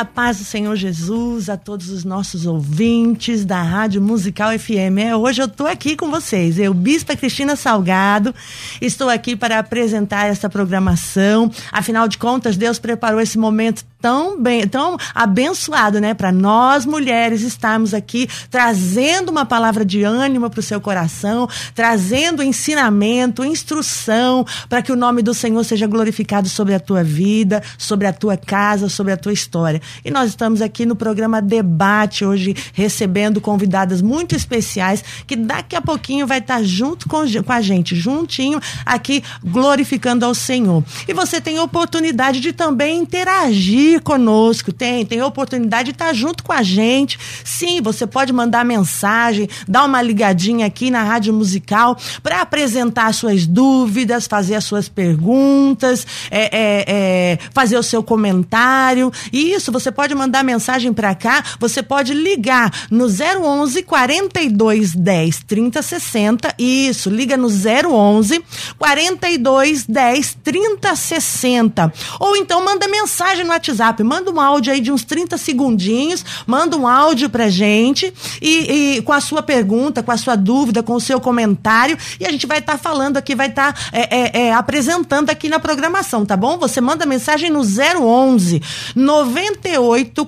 A paz do Senhor Jesus a todos os nossos ouvintes da Rádio Musical FM. É, hoje eu estou aqui com vocês, eu, Bispa Cristina Salgado, estou aqui para apresentar essa programação. Afinal de contas, Deus preparou esse momento tão bem, tão abençoado, né, para nós mulheres estarmos aqui trazendo uma palavra de ânimo para o seu coração, trazendo ensinamento, instrução para que o nome do Senhor seja glorificado sobre a tua vida, sobre a tua casa, sobre a tua história. E nós estamos aqui no programa Debate hoje recebendo convidadas muito especiais que daqui a pouquinho vai estar junto com, com a gente, juntinho aqui glorificando ao Senhor. E você tem oportunidade de também interagir conosco, tem, tem oportunidade de estar junto com a gente. Sim, você pode mandar mensagem, dar uma ligadinha aqui na Rádio Musical para apresentar suas dúvidas, fazer as suas perguntas, é, é, é, fazer o seu comentário. E isso, você pode mandar mensagem para cá, você pode ligar no 011 42 10 30 60. Isso, liga no 011 42 10 30 60. Ou então manda mensagem no WhatsApp manda um áudio aí de uns 30 segundinhos, manda um áudio pra gente e, e com a sua pergunta, com a sua dúvida, com o seu comentário e a gente vai estar tá falando aqui, vai estar tá, é, é, é, apresentando aqui na programação, tá bom? Você manda mensagem no 011 98 48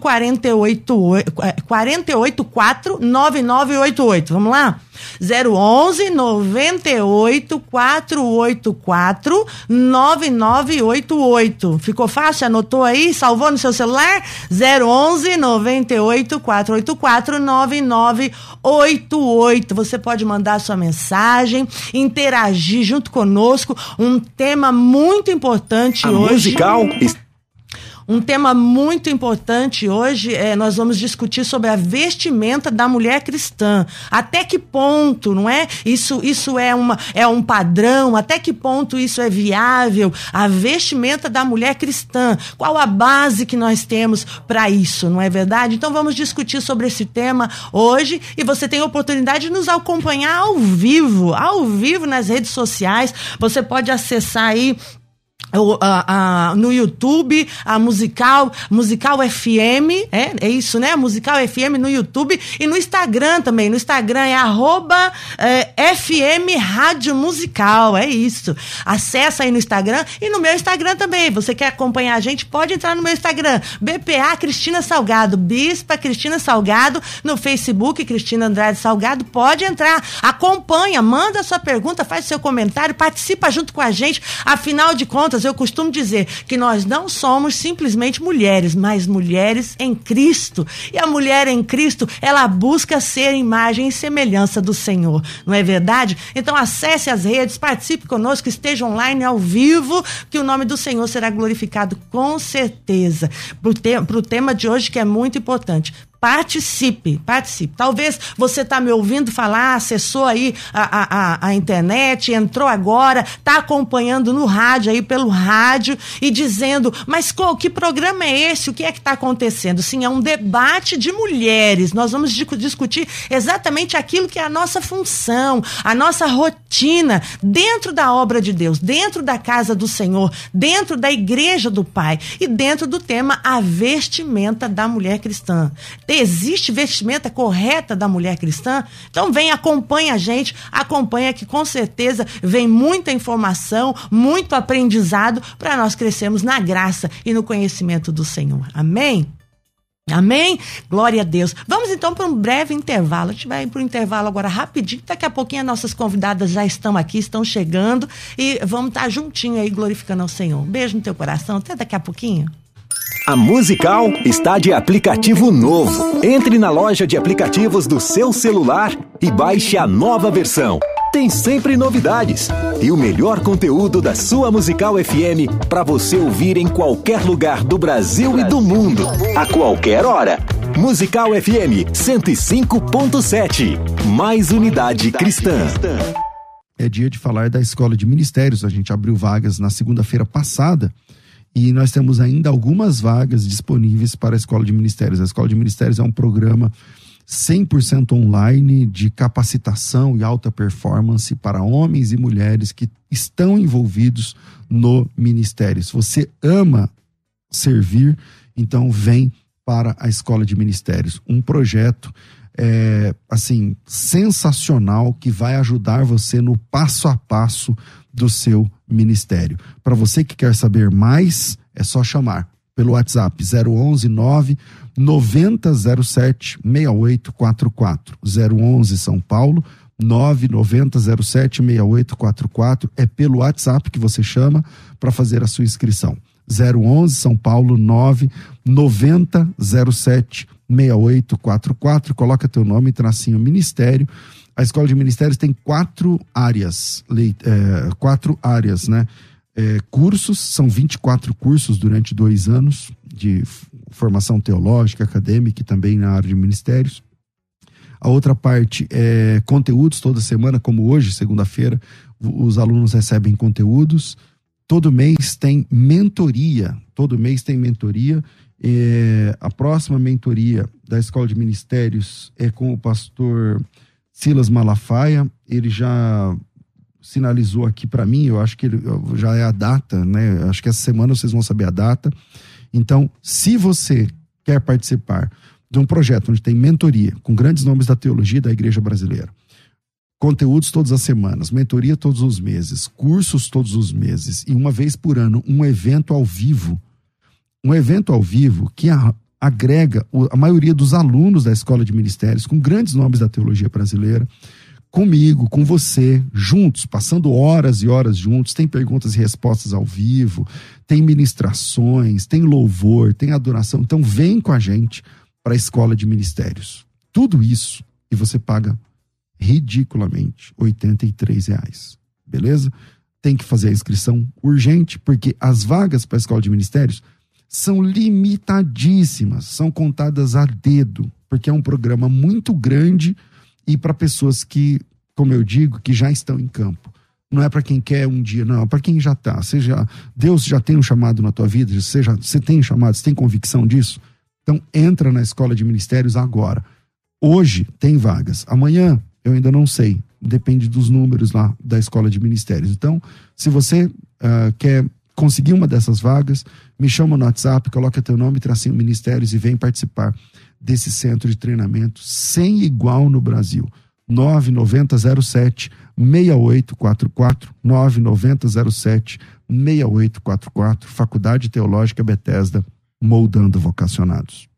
48 4 9988. Vamos lá? 011 98 484 9988. Ficou fácil? Anotou aí? Salvou no seu celular? 011 98 484 9988. Você pode mandar sua mensagem, interagir junto conosco. Um tema muito importante A hoje. Musical um tema muito importante hoje é nós vamos discutir sobre a vestimenta da mulher cristã. Até que ponto, não é? Isso isso é uma é um padrão? Até que ponto isso é viável? A vestimenta da mulher cristã. Qual a base que nós temos para isso, não é verdade? Então vamos discutir sobre esse tema hoje e você tem a oportunidade de nos acompanhar ao vivo, ao vivo nas redes sociais. Você pode acessar aí a, a, no YouTube, a Musical, Musical FM, é, é isso, né? Musical FM no YouTube e no Instagram também. No Instagram é arroba é, FM Rádio Musical, é isso. Acessa aí no Instagram e no meu Instagram também. Você quer acompanhar a gente? Pode entrar no meu Instagram, BPA Cristina Salgado, Bispa Cristina Salgado, no Facebook Cristina Andrade Salgado. Pode entrar, acompanha, manda sua pergunta, faz seu comentário, participa junto com a gente. Afinal de contas, eu costumo dizer que nós não somos simplesmente mulheres, mas mulheres em Cristo. E a mulher em Cristo, ela busca ser imagem e semelhança do Senhor. Não é verdade? Então acesse as redes, participe conosco, esteja online ao vivo, que o nome do Senhor será glorificado com certeza. Para o tema de hoje, que é muito importante Participe, participe. Talvez você está me ouvindo falar, acessou aí a, a, a internet, entrou agora, está acompanhando no rádio aí pelo rádio e dizendo, mas qual, que programa é esse? O que é que está acontecendo? Sim, é um debate de mulheres. Nós vamos discutir exatamente aquilo que é a nossa função, a nossa rotina dentro da obra de Deus, dentro da casa do Senhor, dentro da igreja do Pai e dentro do tema a vestimenta da mulher cristã existe vestimenta correta da mulher cristã? Então vem, acompanha a gente, acompanha que com certeza vem muita informação, muito aprendizado para nós crescermos na graça e no conhecimento do Senhor. Amém? Amém? Glória a Deus. Vamos então para um breve intervalo. A gente vai para o intervalo agora rapidinho. Daqui a pouquinho as nossas convidadas já estão aqui, estão chegando e vamos estar juntinho aí glorificando ao Senhor. Um beijo no teu coração. Até daqui a pouquinho. A Musical está de aplicativo novo. Entre na loja de aplicativos do seu celular e baixe a nova versão. Tem sempre novidades e o melhor conteúdo da sua Musical FM para você ouvir em qualquer lugar do Brasil e do mundo, a qualquer hora. Musical FM 105.7. Mais unidade cristã. É dia de falar da Escola de Ministérios. A gente abriu vagas na segunda-feira passada e nós temos ainda algumas vagas disponíveis para a Escola de Ministérios. A Escola de Ministérios é um programa 100% online de capacitação e alta performance para homens e mulheres que estão envolvidos no ministério. Se você ama servir, então vem para a Escola de Ministérios. Um projeto é, assim sensacional que vai ajudar você no passo a passo do seu ministério. Para você que quer saber mais, é só chamar pelo WhatsApp 011 9 9007 6844. 011 São Paulo 99007 6844 é pelo WhatsApp que você chama para fazer a sua inscrição. 011 São Paulo 99007 6844. Coloca teu nome, tracinho ministério a escola de ministérios tem quatro áreas, é, quatro áreas, né? É, cursos, são 24 cursos durante dois anos de formação teológica, acadêmica e também na área de ministérios. A outra parte é conteúdos toda semana, como hoje, segunda-feira, os alunos recebem conteúdos. Todo mês tem mentoria, todo mês tem mentoria. É, a próxima mentoria da Escola de Ministérios é com o pastor Silas Malafaia, ele já sinalizou aqui para mim, eu acho que ele, já é a data, né? Acho que essa semana vocês vão saber a data. Então, se você quer participar de um projeto onde tem mentoria com grandes nomes da teologia da igreja brasileira, conteúdos todas as semanas, mentoria todos os meses, cursos todos os meses e uma vez por ano um evento ao vivo, um evento ao vivo que agrega a maioria dos alunos da escola de ministérios, com grandes nomes da teologia brasileira, comigo, com você, juntos, passando horas e horas juntos. Tem perguntas e respostas ao vivo, tem ministrações, tem louvor, tem adoração. Então, vem com a gente para a escola de ministérios. Tudo isso e você paga ridiculamente R$ reais, beleza? Tem que fazer a inscrição urgente, porque as vagas para a escola de ministérios são limitadíssimas, são contadas a dedo, porque é um programa muito grande e para pessoas que, como eu digo, que já estão em campo. Não é para quem quer um dia, não, é para quem já está. Seja Deus já tem um chamado na tua vida, seja você tem um chamado, você tem convicção disso. Então entra na escola de ministérios agora. Hoje tem vagas. Amanhã eu ainda não sei. Depende dos números lá da escola de ministérios. Então, se você uh, quer conseguir uma dessas vagas, me chama no WhatsApp, coloca teu nome, tracinho ministérios e vem participar desse centro de treinamento sem igual no Brasil. 9907 6844 9907 6844 Faculdade Teológica Bethesda moldando vocacionados.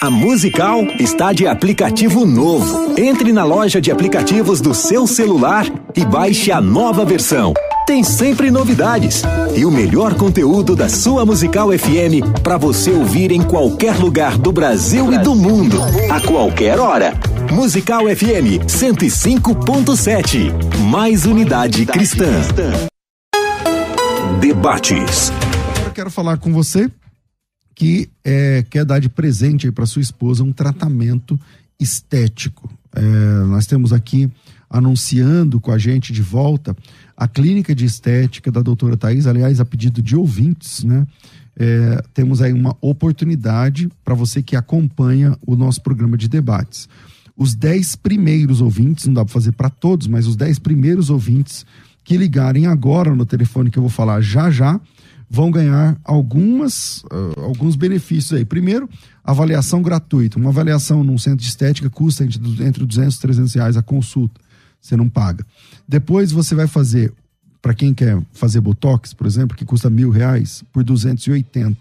A Musical está de aplicativo novo. Entre na loja de aplicativos do seu celular e baixe a nova versão. Tem sempre novidades e o melhor conteúdo da sua Musical FM para você ouvir em qualquer lugar do Brasil e do mundo, a qualquer hora. Musical FM 105.7. Mais unidade cristã. Debates. Agora quero falar com você que é, quer dar de presente para sua esposa um tratamento estético. É, nós temos aqui anunciando com a gente de volta a clínica de estética da doutora Thais, aliás, a pedido de ouvintes, né? É, temos aí uma oportunidade para você que acompanha o nosso programa de debates. Os dez primeiros ouvintes, não dá para fazer para todos, mas os dez primeiros ouvintes que ligarem agora no telefone que eu vou falar já já, vão ganhar algumas, uh, alguns benefícios aí. Primeiro, avaliação gratuita. Uma avaliação num centro de estética custa entre, entre 200 e 300 reais a consulta. Você não paga. Depois você vai fazer, para quem quer fazer botox, por exemplo, que custa mil reais, por 280.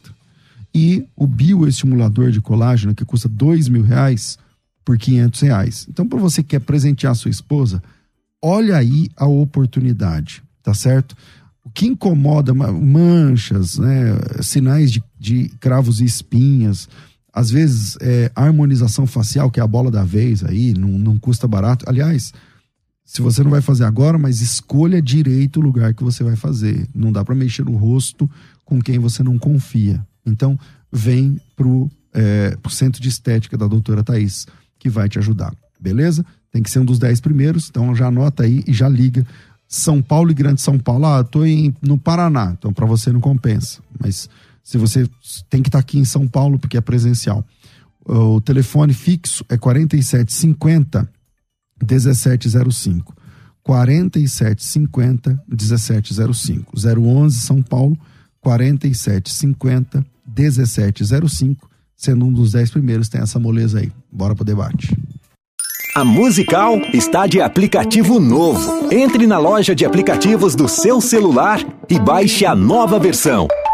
E o bioestimulador de colágeno, que custa dois mil reais, por 500 reais. Então, para você que quer presentear sua esposa, olha aí a oportunidade, tá certo? o que incomoda, manchas, né, sinais de, de cravos e espinhas, às vezes é, harmonização facial, que é a bola da vez aí, não, não custa barato. Aliás, se você não vai fazer agora, mas escolha direito o lugar que você vai fazer. Não dá para mexer no rosto com quem você não confia. Então, vem pro, é, pro centro de estética da doutora Thaís, que vai te ajudar. Beleza? Tem que ser um dos dez primeiros, então já anota aí e já liga são Paulo e Grande São Paulo, ah, tô em, no Paraná, então para você não compensa. Mas se você tem que estar tá aqui em São Paulo porque é presencial. O telefone fixo é 4750 1705. 4750 1705. 011 São Paulo 4750 1705. Sendo um dos 10 primeiros, tem essa moleza aí. Bora pro debate. A Musical está de aplicativo novo. Entre na loja de aplicativos do seu celular e baixe a nova versão.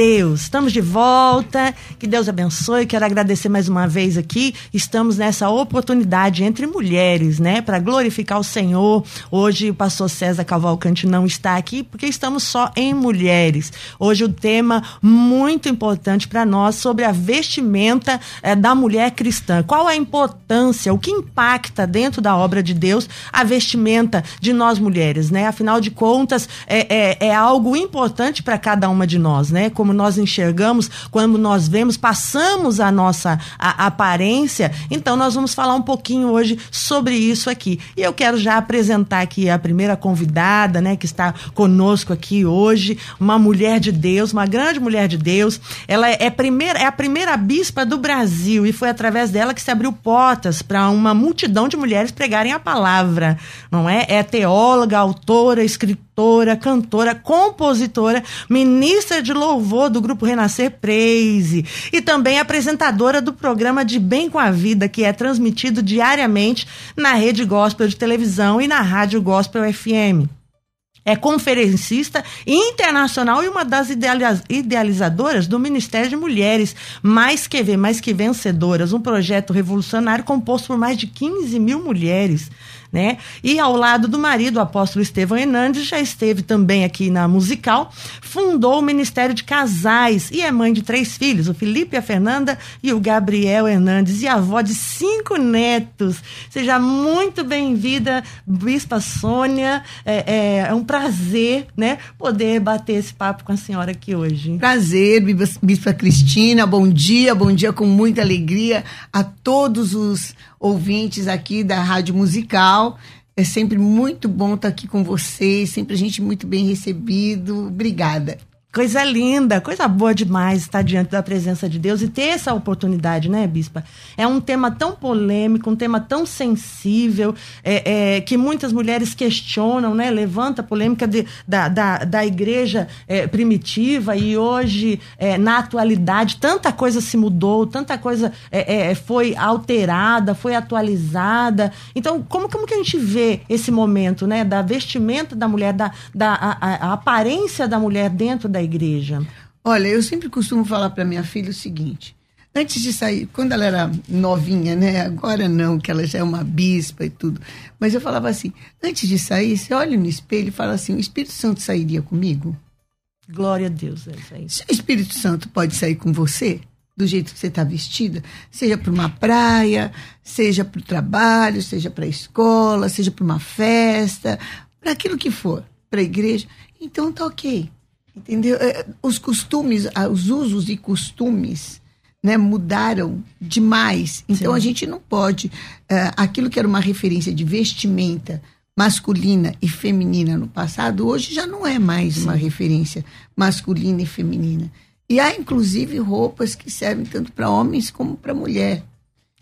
Deus. Estamos de volta. Que Deus abençoe. Quero agradecer mais uma vez aqui. Estamos nessa oportunidade entre mulheres, né, para glorificar o Senhor. Hoje o pastor César Cavalcante não está aqui porque estamos só em mulheres. Hoje o tema muito importante para nós sobre a vestimenta é, da mulher cristã. Qual a importância, o que impacta dentro da obra de Deus a vestimenta de nós mulheres, né? Afinal de contas, é, é, é algo importante para cada uma de nós, né? Como nós enxergamos, quando nós vemos, passamos a nossa a, a aparência. Então, nós vamos falar um pouquinho hoje sobre isso aqui. E eu quero já apresentar aqui a primeira convidada, né, que está conosco aqui hoje, uma mulher de Deus, uma grande mulher de Deus. Ela é, primeira, é a primeira bispa do Brasil e foi através dela que se abriu portas para uma multidão de mulheres pregarem a palavra, não é? É teóloga, autora, escritora, cantora, compositora, ministra de louvor do grupo Renascer Praise e também apresentadora do programa De Bem com a Vida, que é transmitido diariamente na Rede Gospel de televisão e na Rádio Gospel FM. É conferencista internacional e uma das idealizadoras do Ministério de Mulheres Mais Que Ver, Mais Que Vencedoras, um projeto revolucionário composto por mais de 15 mil mulheres né? E ao lado do marido, o apóstolo Estevão Hernandes, já esteve também aqui na musical, fundou o Ministério de Casais e é mãe de três filhos, o Felipe, a Fernanda e o Gabriel Hernandes, e avó de cinco netos. Seja muito bem-vinda, Bispa Sônia. É, é, é, um prazer, né, poder bater esse papo com a senhora aqui hoje. Prazer, Bispa Cristina. Bom dia, bom dia com muita alegria a todos os ouvintes aqui da Rádio Musical. É sempre muito bom estar aqui com vocês, sempre a gente muito bem recebido. Obrigada. Coisa linda, coisa boa demais estar diante da presença de Deus e ter essa oportunidade, né, Bispa? É um tema tão polêmico, um tema tão sensível, é, é, que muitas mulheres questionam, né? Levanta a polêmica de, da, da, da igreja é, primitiva e hoje, é, na atualidade, tanta coisa se mudou, tanta coisa é, é, foi alterada, foi atualizada. Então, como, como que a gente vê esse momento, né? Da vestimenta da mulher, da, da a, a aparência da mulher dentro da da igreja? Olha, eu sempre costumo falar para minha filha o seguinte: antes de sair, quando ela era novinha, né? Agora não, que ela já é uma bispa e tudo. Mas eu falava assim: antes de sair, você olha no espelho e fala assim: o Espírito Santo sairia comigo? Glória a Deus, é isso aí. Se o Espírito Santo pode sair com você, do jeito que você está vestida, seja para uma praia, seja para o trabalho, seja para a escola, seja para uma festa, para aquilo que for, para a igreja, então tá ok. Entendeu? É, os costumes, os usos e costumes né, mudaram demais. Então Sim. a gente não pode. Uh, aquilo que era uma referência de vestimenta masculina e feminina no passado, hoje já não é mais Sim. uma referência masculina e feminina. E há inclusive roupas que servem tanto para homens como para mulher.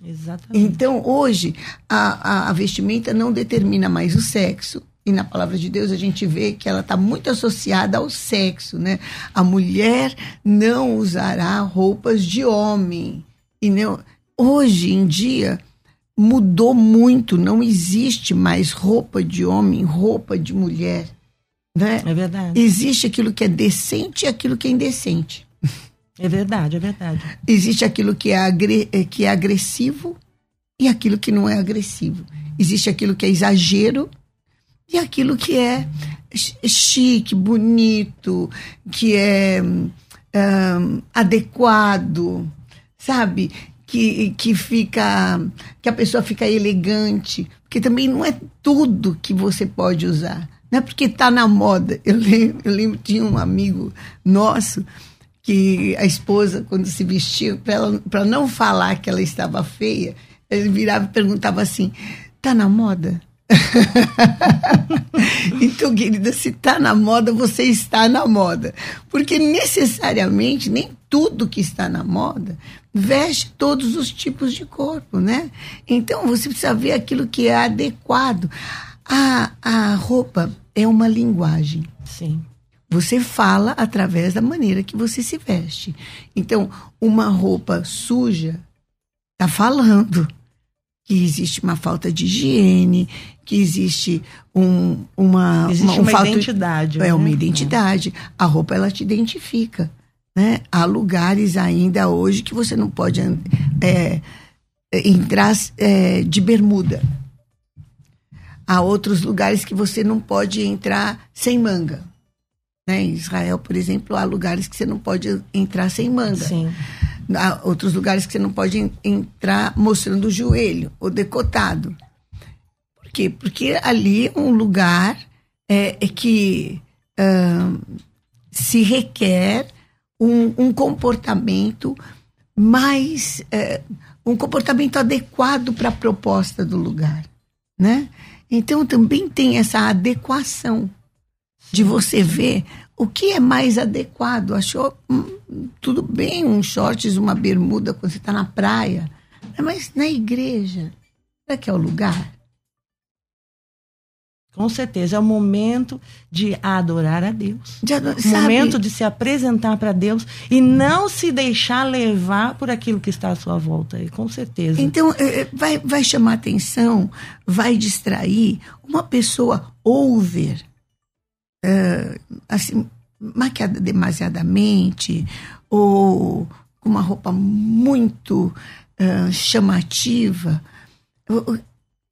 Exatamente. Então, hoje, a, a, a vestimenta não determina mais o sexo, e na palavra de Deus a gente vê que ela está muito associada ao sexo, né? A mulher não usará roupas de homem. E não, hoje em dia mudou muito, não existe mais roupa de homem, roupa de mulher. Né? É verdade. Existe aquilo que é decente e aquilo que é indecente. É verdade, é verdade. Existe aquilo que é, agre que é agressivo e aquilo que não é agressivo. Existe aquilo que é exagero e aquilo que é chique, bonito, que é um, adequado, sabe? Que, que fica que a pessoa fica elegante, porque também não é tudo que você pode usar, não é porque está na moda. Eu lembro, eu lembro tinha um amigo nosso que a esposa quando se vestia para não falar que ela estava feia, ele virava e perguntava assim: "Tá na moda?" então, querida, se está na moda, você está na moda. Porque necessariamente nem tudo que está na moda veste todos os tipos de corpo, né? Então você precisa ver aquilo que é adequado. A, a roupa é uma linguagem. Sim. Você fala através da maneira que você se veste. Então, uma roupa suja está falando que existe uma falta de higiene, que existe um, uma, existe uma, um uma falta, identidade. É né? uma identidade. A roupa ela te identifica. Né? Há lugares ainda hoje que você não pode é, entrar é, de bermuda. Há outros lugares que você não pode entrar sem manga. Né? Em Israel, por exemplo, há lugares que você não pode entrar sem manga. Sim. Há outros lugares que você não pode entrar mostrando o joelho ou decotado. Por quê? Porque ali é um lugar é, é que uh, se requer um, um comportamento mais. É, um comportamento adequado para a proposta do lugar, né? Então também tem essa adequação de você ver o que é mais adequado. Achou hum, tudo bem um shorts, uma bermuda quando você está na praia, mas na igreja, será que é o lugar? Com certeza, é o momento de adorar a Deus. De ador... o momento de se apresentar para Deus e não se deixar levar por aquilo que está à sua volta. Com certeza. Então, é, é, vai, vai chamar atenção, vai distrair. Uma pessoa over, assim, maquiada demasiadamente, ou com uma roupa muito chamativa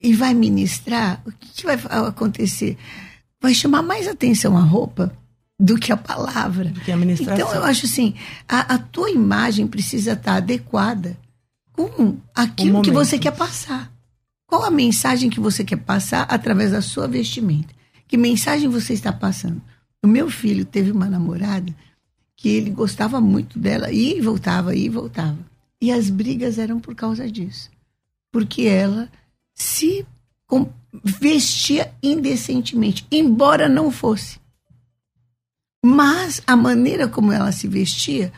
e vai ministrar, o que, vai acontecer? Vai chamar mais atenção a roupa do que a palavra. Do que a ministração. Então, eu acho assim, a, a tua imagem precisa estar adequada com aquilo que você quer passar. Qual a mensagem que você quer passar através da sua vestimenta? Que mensagem você está passando? O meu filho teve uma namorada que ele gostava muito dela, e voltava, e voltava. E as brigas eram por causa disso. Porque ela se vestia indecentemente, embora não fosse. Mas a maneira como ela se vestia,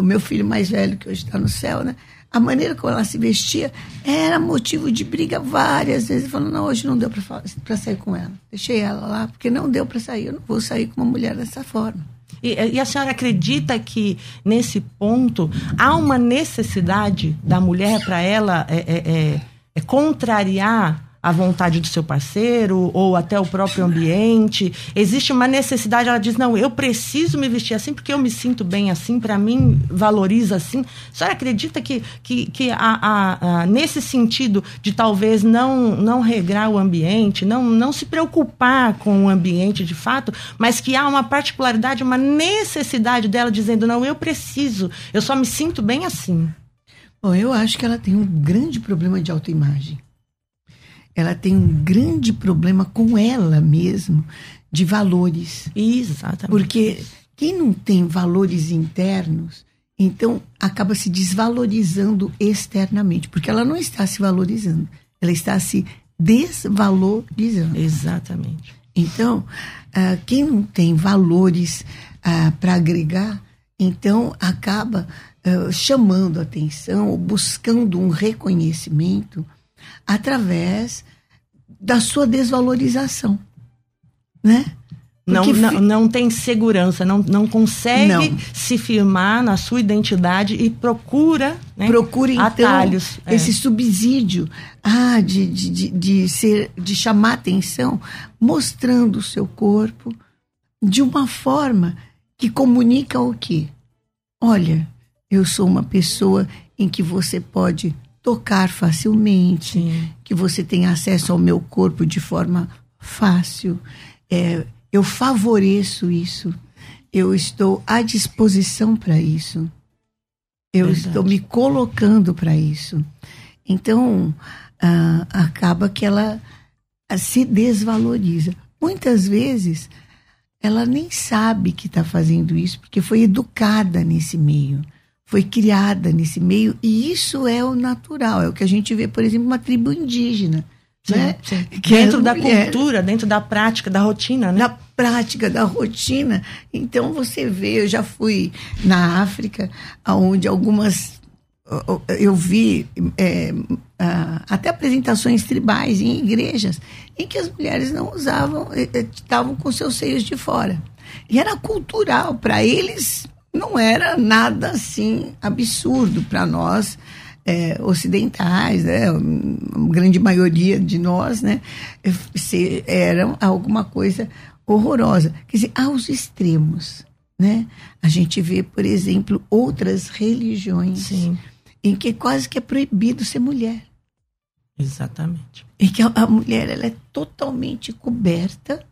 o meu filho mais velho, que hoje está no céu, né? A maneira como ela se vestia era motivo de briga várias vezes. Falando, não, hoje não deu para sair com ela. Deixei ela lá, porque não deu para sair. Eu não vou sair com uma mulher dessa forma. E, e, a senhora acredita que, nesse ponto, há uma necessidade da mulher para ela é, é, é é contrariar a vontade do seu parceiro ou até o próprio ambiente. Existe uma necessidade, ela diz: "Não, eu preciso me vestir assim porque eu me sinto bem assim, para mim valoriza assim". A senhora acredita que, que, que a, a, a, nesse sentido de talvez não não regrar o ambiente, não não se preocupar com o ambiente de fato, mas que há uma particularidade, uma necessidade dela dizendo: "Não, eu preciso, eu só me sinto bem assim". Bom, eu acho que ela tem um grande problema de autoimagem. Ela tem um grande problema com ela mesmo, de valores. Exatamente. Porque quem não tem valores internos, então acaba se desvalorizando externamente. Porque ela não está se valorizando, ela está se desvalorizando. Exatamente. Então, uh, quem não tem valores uh, para agregar, então acaba uh, chamando atenção ou buscando um reconhecimento através da sua desvalorização, né? Não, não, não, tem segurança, não, não consegue não. se firmar na sua identidade e procura né, procura então atalhos. É. esse subsídio ah, de, de, de, de, ser, de chamar atenção, mostrando o seu corpo de uma forma que comunica o quê? Olha, eu sou uma pessoa em que você pode tocar facilmente, Sim. que você tem acesso ao meu corpo de forma fácil. É, eu favoreço isso. Eu estou à disposição para isso. Eu Verdade. estou me colocando para isso. Então, ah, acaba que ela se desvaloriza. Muitas vezes, ela nem sabe que está fazendo isso, porque foi educada nesse meio foi criada nesse meio e isso é o natural, é o que a gente vê, por exemplo, uma tribo indígena. Sim, né? Sim. Que dentro da mulher, cultura, dentro da prática, da rotina, né? Da prática, da rotina. Então você vê, eu já fui na África, onde algumas eu vi é, até apresentações tribais em igrejas em que as mulheres não usavam, estavam com seus seios de fora. E era cultural, para eles não era nada assim absurdo para nós é, ocidentais, né? a grande maioria de nós, né? Se, era alguma coisa horrorosa. Quer dizer, aos extremos. Né? A gente vê, por exemplo, outras religiões Sim. em que quase que é proibido ser mulher. Exatamente. Em que a, a mulher ela é totalmente coberta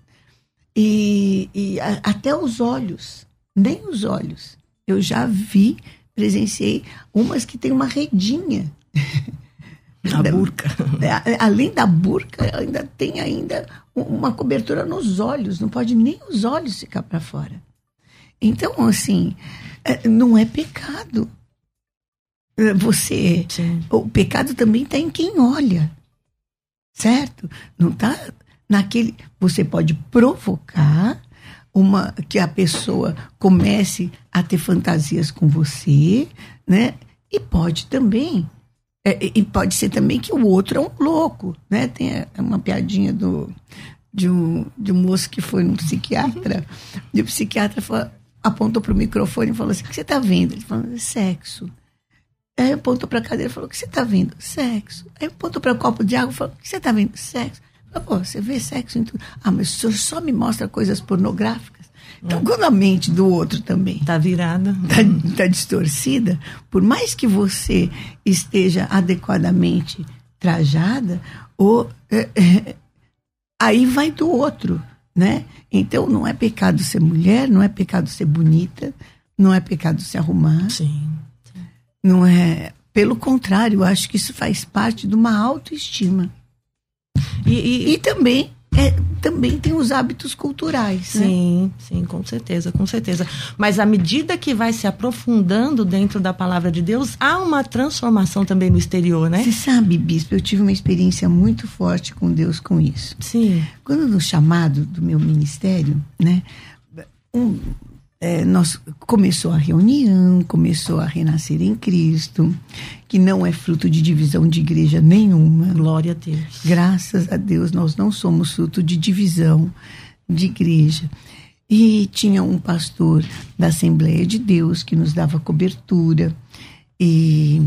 e, e a, até os olhos nem os olhos. Eu já vi, presenciei umas que tem uma redinha. A burca. É, além da burca, ainda tem ainda uma cobertura nos olhos, não pode nem os olhos ficar para fora. Então, assim, é, não é pecado. É, Você. Sim. O pecado também está em quem olha. Certo? Não está naquele. Você pode provocar uma que a pessoa comece a ter fantasias com você, né? E pode também. é, e pode ser também que o outro é um louco, né? Tem é, uma piadinha do, de, um, de um moço que foi num psiquiatra, e o psiquiatra falou- apontou para o microfone e falou assim: O que você está vendo? Ele falou: Sexo. Aí apontou para a cadeira e falou: O que você está vendo? Sexo. Aí apontou para o copo de água e falou: O que você está vendo? Sexo. Pô, você vê sexo em tudo. Ah, mas o senhor só me mostra coisas pornográficas. Então, quando a mente do outro também Tá virada. está tá distorcida, por mais que você esteja adequadamente trajada, ou, é, é, aí vai do outro, né? Então não é pecado ser mulher, não é pecado ser bonita, não é pecado se arrumar, Sim. não é. Pelo contrário, eu acho que isso faz parte de uma autoestima. E, e- E também, é, também tem os hábitos culturais, né? Sim, sim, com certeza, com certeza. Mas à medida que vai se aprofundando dentro da palavra de Deus, há uma transformação também no exterior, né? Você sabe, bispo, eu tive uma experiência muito forte com Deus com isso. Sim. Quando no chamado do meu ministério, né, um, é, nós começou a reunião, começou a renascer em Cristo, que não é fruto de divisão de igreja nenhuma. Glória a Deus. Graças a Deus, nós não somos fruto de divisão de igreja. E tinha um pastor da Assembleia de Deus que nos dava cobertura e,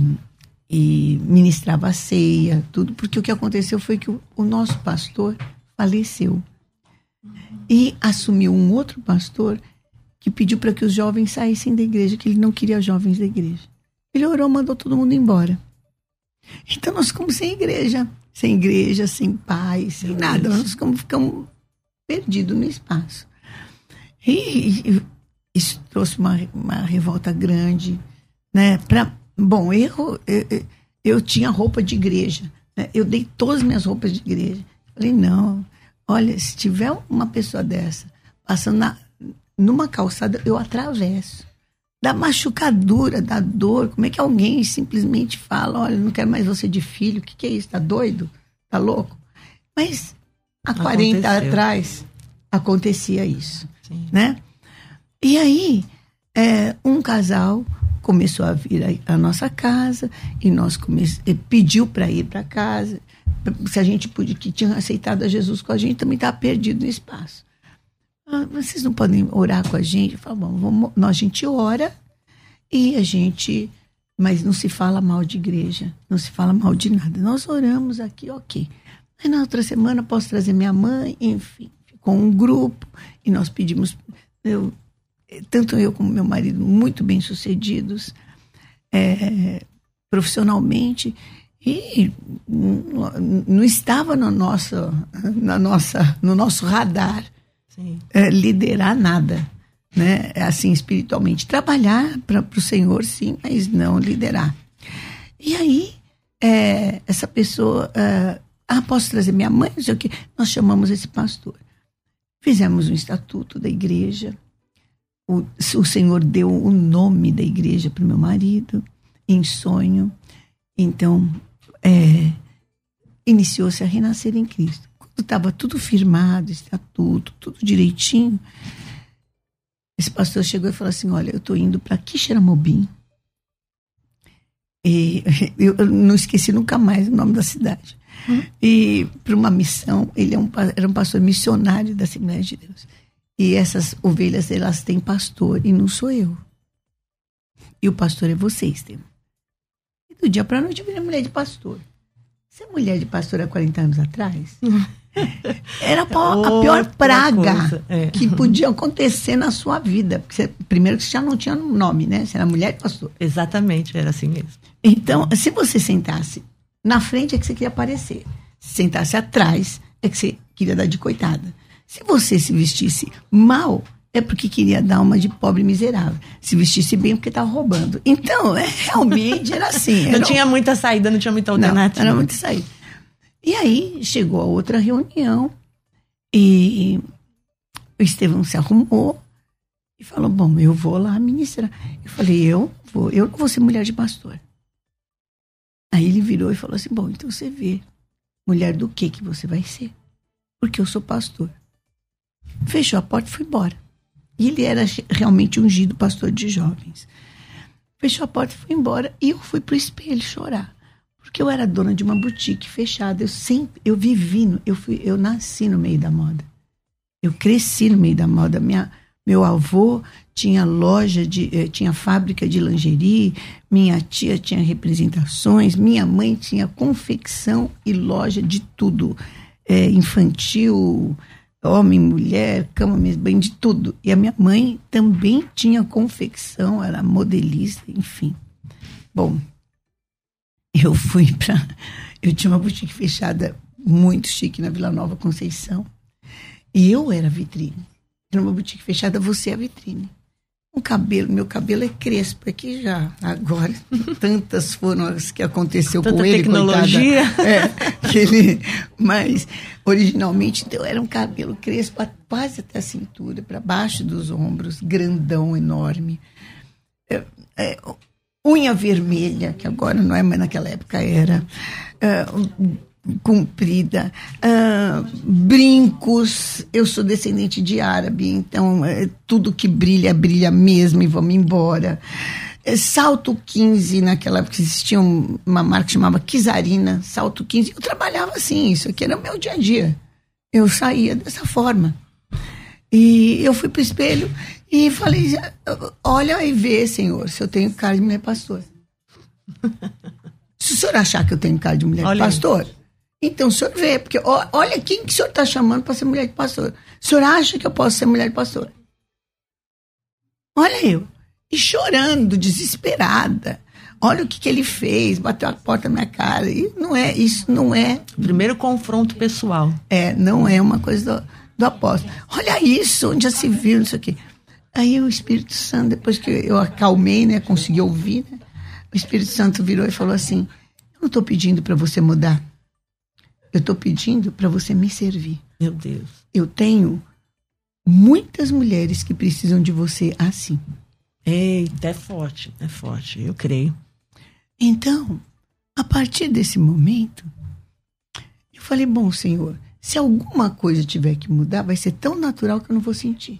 e ministrava a ceia, tudo, porque o que aconteceu foi que o, o nosso pastor faleceu. E assumiu um outro pastor que pediu para que os jovens saíssem da igreja, que ele não queria jovens da igreja. Ele orou, mandou todo mundo embora. Então nós ficamos sem igreja, sem igreja, sem pai, sem nada. Nós ficamos, ficamos perdidos no espaço. E, e isso trouxe uma, uma revolta grande, né? Pra, bom, eu, eu, eu tinha roupa de igreja, né? eu dei todas as minhas roupas de igreja. Falei, não, olha, se tiver uma pessoa dessa passando na, numa calçada, eu atravesso da machucadura, da dor. Como é que alguém simplesmente fala, olha, não quero mais você de filho, o que, que é isso? Tá doido? Tá louco? Mas há 40 Aconteceu. atrás acontecia isso, Sim. né? E aí, é, um casal começou a vir à nossa casa e nós come... pediu para ir para casa. Se a gente podia, que tinha aceitado a Jesus com a gente, também estava perdido no espaço. Ah, vocês não podem orar com a gente? Eu falo, bom, vamos, nós, a gente ora e a gente. Mas não se fala mal de igreja, não se fala mal de nada. Nós oramos aqui, ok. Aí na outra semana posso trazer minha mãe, enfim, ficou um grupo e nós pedimos. Eu, tanto eu como meu marido, muito bem sucedidos é, profissionalmente e não, estava no nosso, na nossa, no nosso radar. É, liderar nada, né? Assim, espiritualmente. Trabalhar para o Senhor, sim, mas não liderar. E aí, é, essa pessoa, é, ah, posso trazer minha mãe? Não sei o quê. Nós chamamos esse pastor. Fizemos um estatuto da igreja. O, o Senhor deu o nome da igreja para o meu marido, em sonho. Então, é, iniciou-se a renascer em Cristo. Estava tudo firmado, estatuto, tudo direitinho, esse pastor chegou e falou assim: Olha, eu estou indo para Quixeramobim. E eu eu não esqueci nunca mais o nome da cidade. E para uma missão, ele é um, era um pastor missionário da Assembleia de Deus. E essas ovelhas, elas têm pastor, e não sou eu. E o pastor é você, Estevam. E do dia para noite eu virei mulher de pastor. Ser mulher de pastor há 40 anos atrás era a pior- praga é. que podia acontecer na sua vida. Porque você- primeiro que você já não tinha nome, né? Você era mulher de pastor. Exatamente, era assim mesmo. Então, se você sentasse na frente é que você queria aparecer. Se sentasse atrás é que você queria dar de coitada. Se você se vestisse mal, é porque queria dar uma de pobre miserável. Se vestisse bem, é porque estava roubando. Então, é, realmente era assim. Não era tinha muita saída, não tinha muita não, alternativa. era muito saída. E aí chegou a outra reunião e o Estevão se arrumou E falou: Bom, eu vou lá ministrar. Eu falei: Eu vou, eu não vou ser mulher de pastor. Aí ele virou e falou assim: Bom, então você vê, mulher do que que você vai ser? Porque eu sou pastor. Fechou a porta e foi embora. E ele era realmente ungido pastor de jovens. Fechou a porta e foi embora. E eu fui pro espelho chorar. Porque eu era dona de uma boutique fechada. Eu sempre, eu vivi, eu, fui, eu nasci no meio da moda. Eu cresci no meio da moda. Minha, meu avô tinha loja de, eh, tinha fábrica de lingerie, minha tia tinha representações, minha mãe tinha confecção e loja de tudo, é, infantil, homem, mulher, cama, banho, de tudo. E a minha mãe também tinha confecção, era modelista, enfim. Bom, eu fui para. Eu tinha uma boutique fechada muito chique na Vila Nova Conceição. E eu era vitrine. Numa boutique fechada, você é a vitrine. O cabelo, meu cabelo é crespo aqui já. Agora, tantas foram as que aconteceu Tanta com ele, tecnologia. coitada. É, que ele, mas originalmente então, era um cabelo crespo quase até a cintura, para baixo dos ombros, grandão, enorme. É, é, unha vermelha, que agora não é, mas naquela época era. É, comprida, uh, brincos. Eu sou descendente de árabe, então é, tudo que brilha, brilha mesmo e vamos embora. É, salto 15, naquela época existia uma marca que chamava Kizarina, Salto 15. Eu trabalhava assim, isso aqui era o meu dia a dia. Eu saía dessa forma. E eu fui pro espelho e falei: Olha e vê, senhor, se eu tenho cara de mulher pastor. se o senhor achar que eu tenho cara de mulher olha pastor, aí. Então, o senhor vê, porque olha quem que o senhor está chamando para ser mulher de pastor. O senhor acha que eu posso ser mulher de pastor? Olha eu. E chorando, desesperada. Olha o que, que ele fez, bateu a porta na minha cara. E não é, isso não é. Primeiro confronto pessoal. É, não é uma coisa do, do apóstolo. Olha isso, onde já se viu, isso aqui. Aí o Espírito Santo, depois que eu acalmei, né, consegui ouvir, né, o Espírito Santo virou e falou assim: Eu não estou pedindo para você mudar. Eu estou pedindo para você me servir. Meu Deus. Eu tenho muitas mulheres que precisam de você assim. Eita, é forte, é forte, eu creio. Então, a partir desse momento, eu falei: bom, Senhor, se alguma coisa tiver que mudar, vai ser tão natural que eu não vou sentir.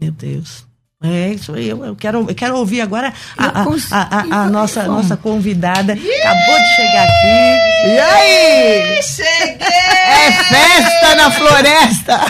Meu Deus. É isso aí, eu, eu, quero, eu quero ouvir agora a, a, a, a nossa, nossa convidada. Acabou de chegar aqui. E aí? Cheguei! É festa na floresta!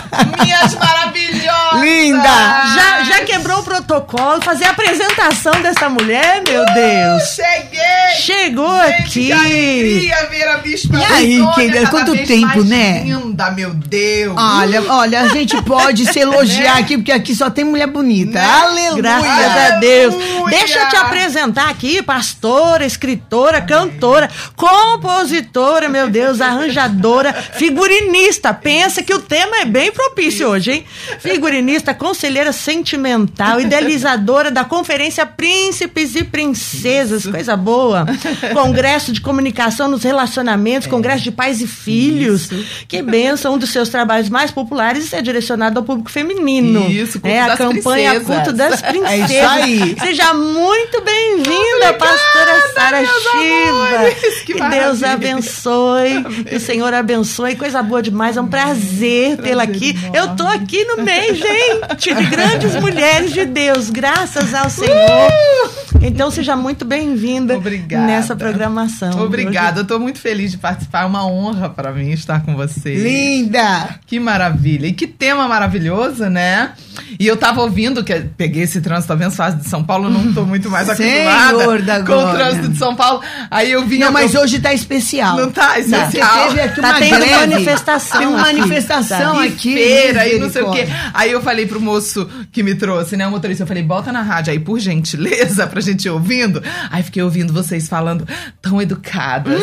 Minhas maravilhosas! Linda! Já, já quebrou o protocolo, fazer a apresentação dessa mulher, meu uh, Deus! Cheguei! Chegou Gente, aqui! Que alegria ver a Bispa E aí, querida, quanto tempo, né? Linda, meu Deus! Olha, olha, a gente pode se elogiar aqui, porque aqui só tem mulher bonita. Né? Aleluia! Graças a Deus. Deixa eu te apresentar aqui, pastora, escritora, cantora, compositora, meu Deus, arranjadora, figurinista. Pensa que o tema é bem propício hoje, hein? Figurinista, conselheira sentimental, idealizadora da Conferência Príncipes e Princesas, coisa boa. Congresso de Comunicação nos Relacionamentos, é. Congresso de Pais e Filhos. Isso. Que benção, um dos seus trabalhos mais populares é direcionado ao público feminino. Isso, é a campanha princesas. Culto das Princesas. É isso aí. Seja muito bem-vinda, pastora Sara Shiva. Que, que Deus abençoe. Que o Senhor abençoe. Coisa boa demais. É um prazer tê-la aqui. Enorme. Eu tô aqui no meio, gente, de grandes mulheres de Deus. Graças ao Senhor. Uh! Então seja muito bem-vinda nessa programação. Obrigada. Eu tô muito feliz de participar. É uma honra para mim estar com você. Linda! Que maravilha. E que tema maravilhoso, né? E eu tava ouvindo, que peguei esse trânsito abençoado de São Paulo, não tô muito mais acostumada com o trânsito de São Paulo. Aí eu vinha. Não, mas pro... hoje tá especial. Não tá especial. Não, teve aqui tá uma tendo greve. Manifestação. Uma manifestação tá. aqui. feira, e não sei o quê. Aí eu falei pro moço que me trouxe, né, o motorista, eu falei, bota na rádio aí, por gentileza, pra gente ir ouvindo. Aí fiquei ouvindo vocês falando tão educadas,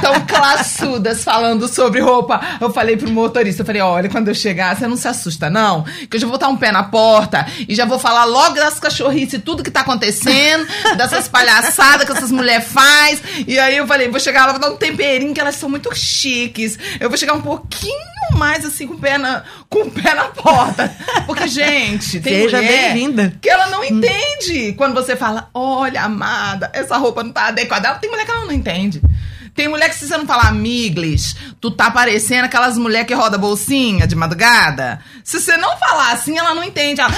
tão tão classudas, falando sobre roupa. Eu falei pro motorista, eu falei, olha, quando eu chegar, você não se assusta, não, que eu já vou botar um pé na porta e já vou falar logo das cachorrices, tudo que tá acontecendo, dessas palhaçadas que essas mulheres faz. E aí eu falei, vou chegar lá, vou dar um temperinho, que elas são muito chiques. Eu vou chegar um pouquinho mais assim, com o pé na, com o pé na porta. Porque, gente, tem Seja bem-vinda. que ela não entende quando você fala, olha, amada, essa roupa não tá adequada. Tem mulher que ela não entende. Tem mulher que se você não falar miglis, tu tá parecendo aquelas mulheres que roda bolsinha de madrugada. Se você não falar assim, ela não entende. Ela,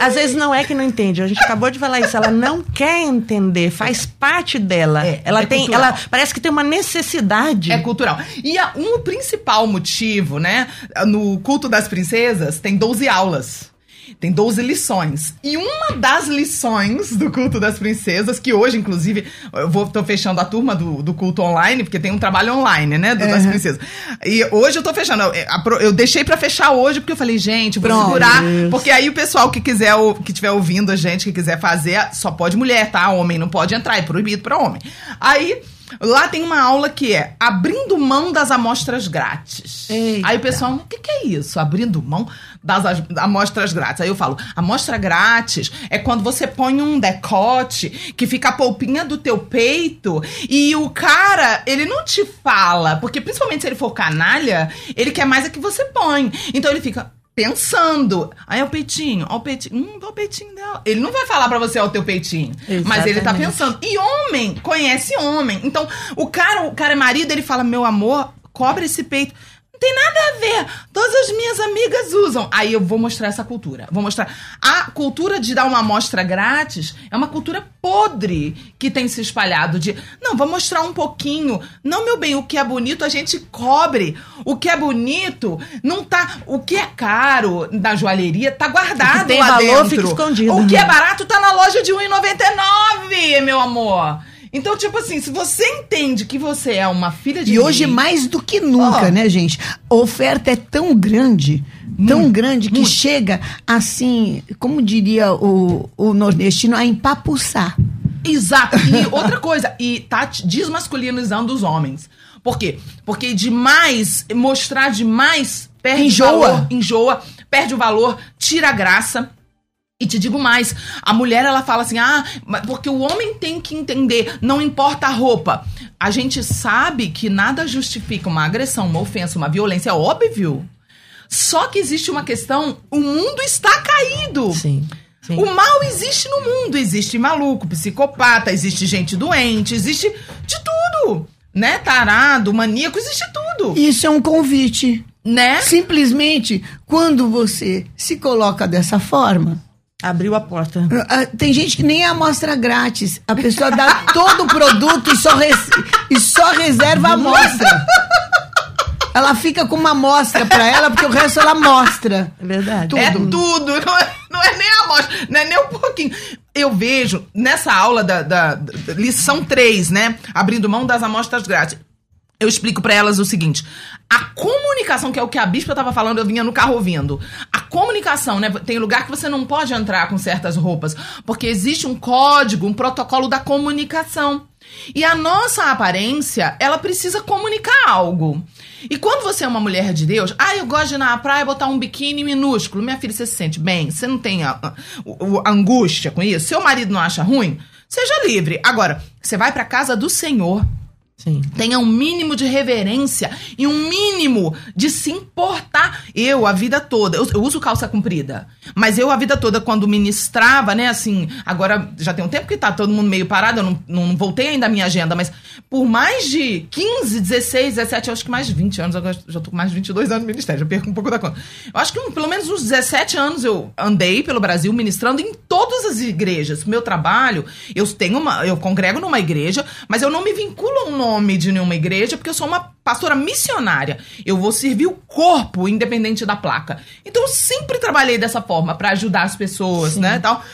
"Ah, Às vezes não é que não entende, a gente acabou de falar isso, ela não quer entender, faz parte dela. É, ela é tem, cultural. ela parece que tem uma necessidade. É cultural. E a- um principal motivo, né? No culto das princesas, tem 12 aulas. Tem 12 lições. E uma das lições do culto das princesas, que hoje, inclusive, eu vou, tô fechando a turma do, do culto online, porque tem um trabalho online, né? do- das princesas. E hoje eu tô fechando. Eu, eu- eu deixei pra fechar hoje, porque eu falei, gente, vou Pronto. segurar. Porque aí o pessoal que quiser, que tiver ouvindo a gente, que quiser fazer, só pode mulher, tá? Homem não pode entrar, é proibido pra homem. Aí. Lá tem uma aula que é abrindo mão das amostras grátis. Eita. Aí o pessoal, o que, que é isso? Abrindo mão das as- amostras grátis. Aí eu falo, amostra grátis é quando você põe um decote que fica a polpinha do teu peito e o cara, ele não te fala, porque principalmente se ele for canalha, ele quer mais é que você põe. Então ele fica pensando. Aí é o peitinho, ó o peitinho, hum, ó o peitinho dela. Ele não vai falar pra você ó o teu peitinho, mas ele tá Exatamente. pensando. E homem conhece homem. Então, o cara, o cara é marido, ele fala: "Meu amor, cobre esse peito". Não tem nada a ver. Todas as minhas amigas usam. Aí eu vou mostrar essa cultura. Vou mostrar. A cultura de dar uma amostra grátis é uma cultura podre que tem se espalhado de, não, vou mostrar um pouquinho. Não, meu bem, o que é bonito a gente cobre. O que é bonito não tá, o que é caro na joalheria tá guardado O que tem lá valor dentro. fica escondido. O que é barato tá na loja de R$1,99, meu amor. Então, tipo assim, se você entende que você é uma filha de E hoje, mais do que nunca, Ó. né, gente? A oferta é tão grande, tão grande, que chega assim, como diria o, o nordestino, a empapuçar. Exato. E outra coisa, e tá desmasculinizando os homens. Por quê? Porque demais, mostrar demais, perde Enjoa. valor, enjoa, perde o valor, tira a graça. E te digo mais, a mulher ela fala assim: "Ah, porque o homem tem que entender, não importa a roupa". A gente sabe que nada justifica uma agressão, uma ofensa, uma violência, é óbvio. Só que existe uma questão, o mundo está caído. Sim. sim. O mal existe no mundo. Existe maluco, psicopata, existe gente doente, existe de tudo. Né? Tarado, maníaco, existe tudo. Isso é um convite. Né? Simplesmente, quando você se coloca dessa forma, Abriu a porta. ah, tem gente que nem é amostra grátis. A pessoa dá todo o produto e só, res- e só reserva a amostra. Ela fica com uma amostra pra ela, porque o resto ela mostra. É verdade. É tudo. Não é, não é nem a amostra, não é nem um pouquinho. Eu vejo nessa aula da, da- da lição 3, né? Abrindo mão das amostras grátis. Eu explico pra elas o seguinte: a comunicação, que é o que a bispa tava falando, eu vinha no carro ouvindo. A comunicação, né? Tem lugar que você não pode entrar com certas roupas, porque existe um código, um protocolo da comunicação. E a nossa aparência, ela precisa comunicar algo. E quando você é uma mulher de Deus, ah, eu gosto de ir na praia botar um biquíni minúsculo. Minha filha, você se sente bem? Você não tem a, a- a angústia com isso? Seu marido não acha ruim? Seja livre. Agora, você vai pra casa do Senhor. Sim. Tenha um mínimo de reverência e um mínimo de se importar. Eu, a vida toda, eu, eu uso calça comprida, mas eu, a vida toda, quando ministrava, né, assim, agora já tem um tempo que tá todo mundo meio parado, eu não, não voltei ainda à minha agenda, mas por mais de 15, 16, 17, eu acho que mais de 20 anos, agora já tô com mais de 22 anos no ministério, já perco um pouco da conta. Eu acho que um- pelo menos uns 17 anos eu andei pelo Brasil ministrando em todas as igrejas. Meu trabalho, eu tenho uma, eu congrego numa igreja, mas eu não me vinculo a um nome de nenhuma igreja, porque eu sou uma pastora missionária. Eu vou servir o corpo independente da placa. Então eu sempre trabalhei dessa forma para ajudar as pessoas, né, tal.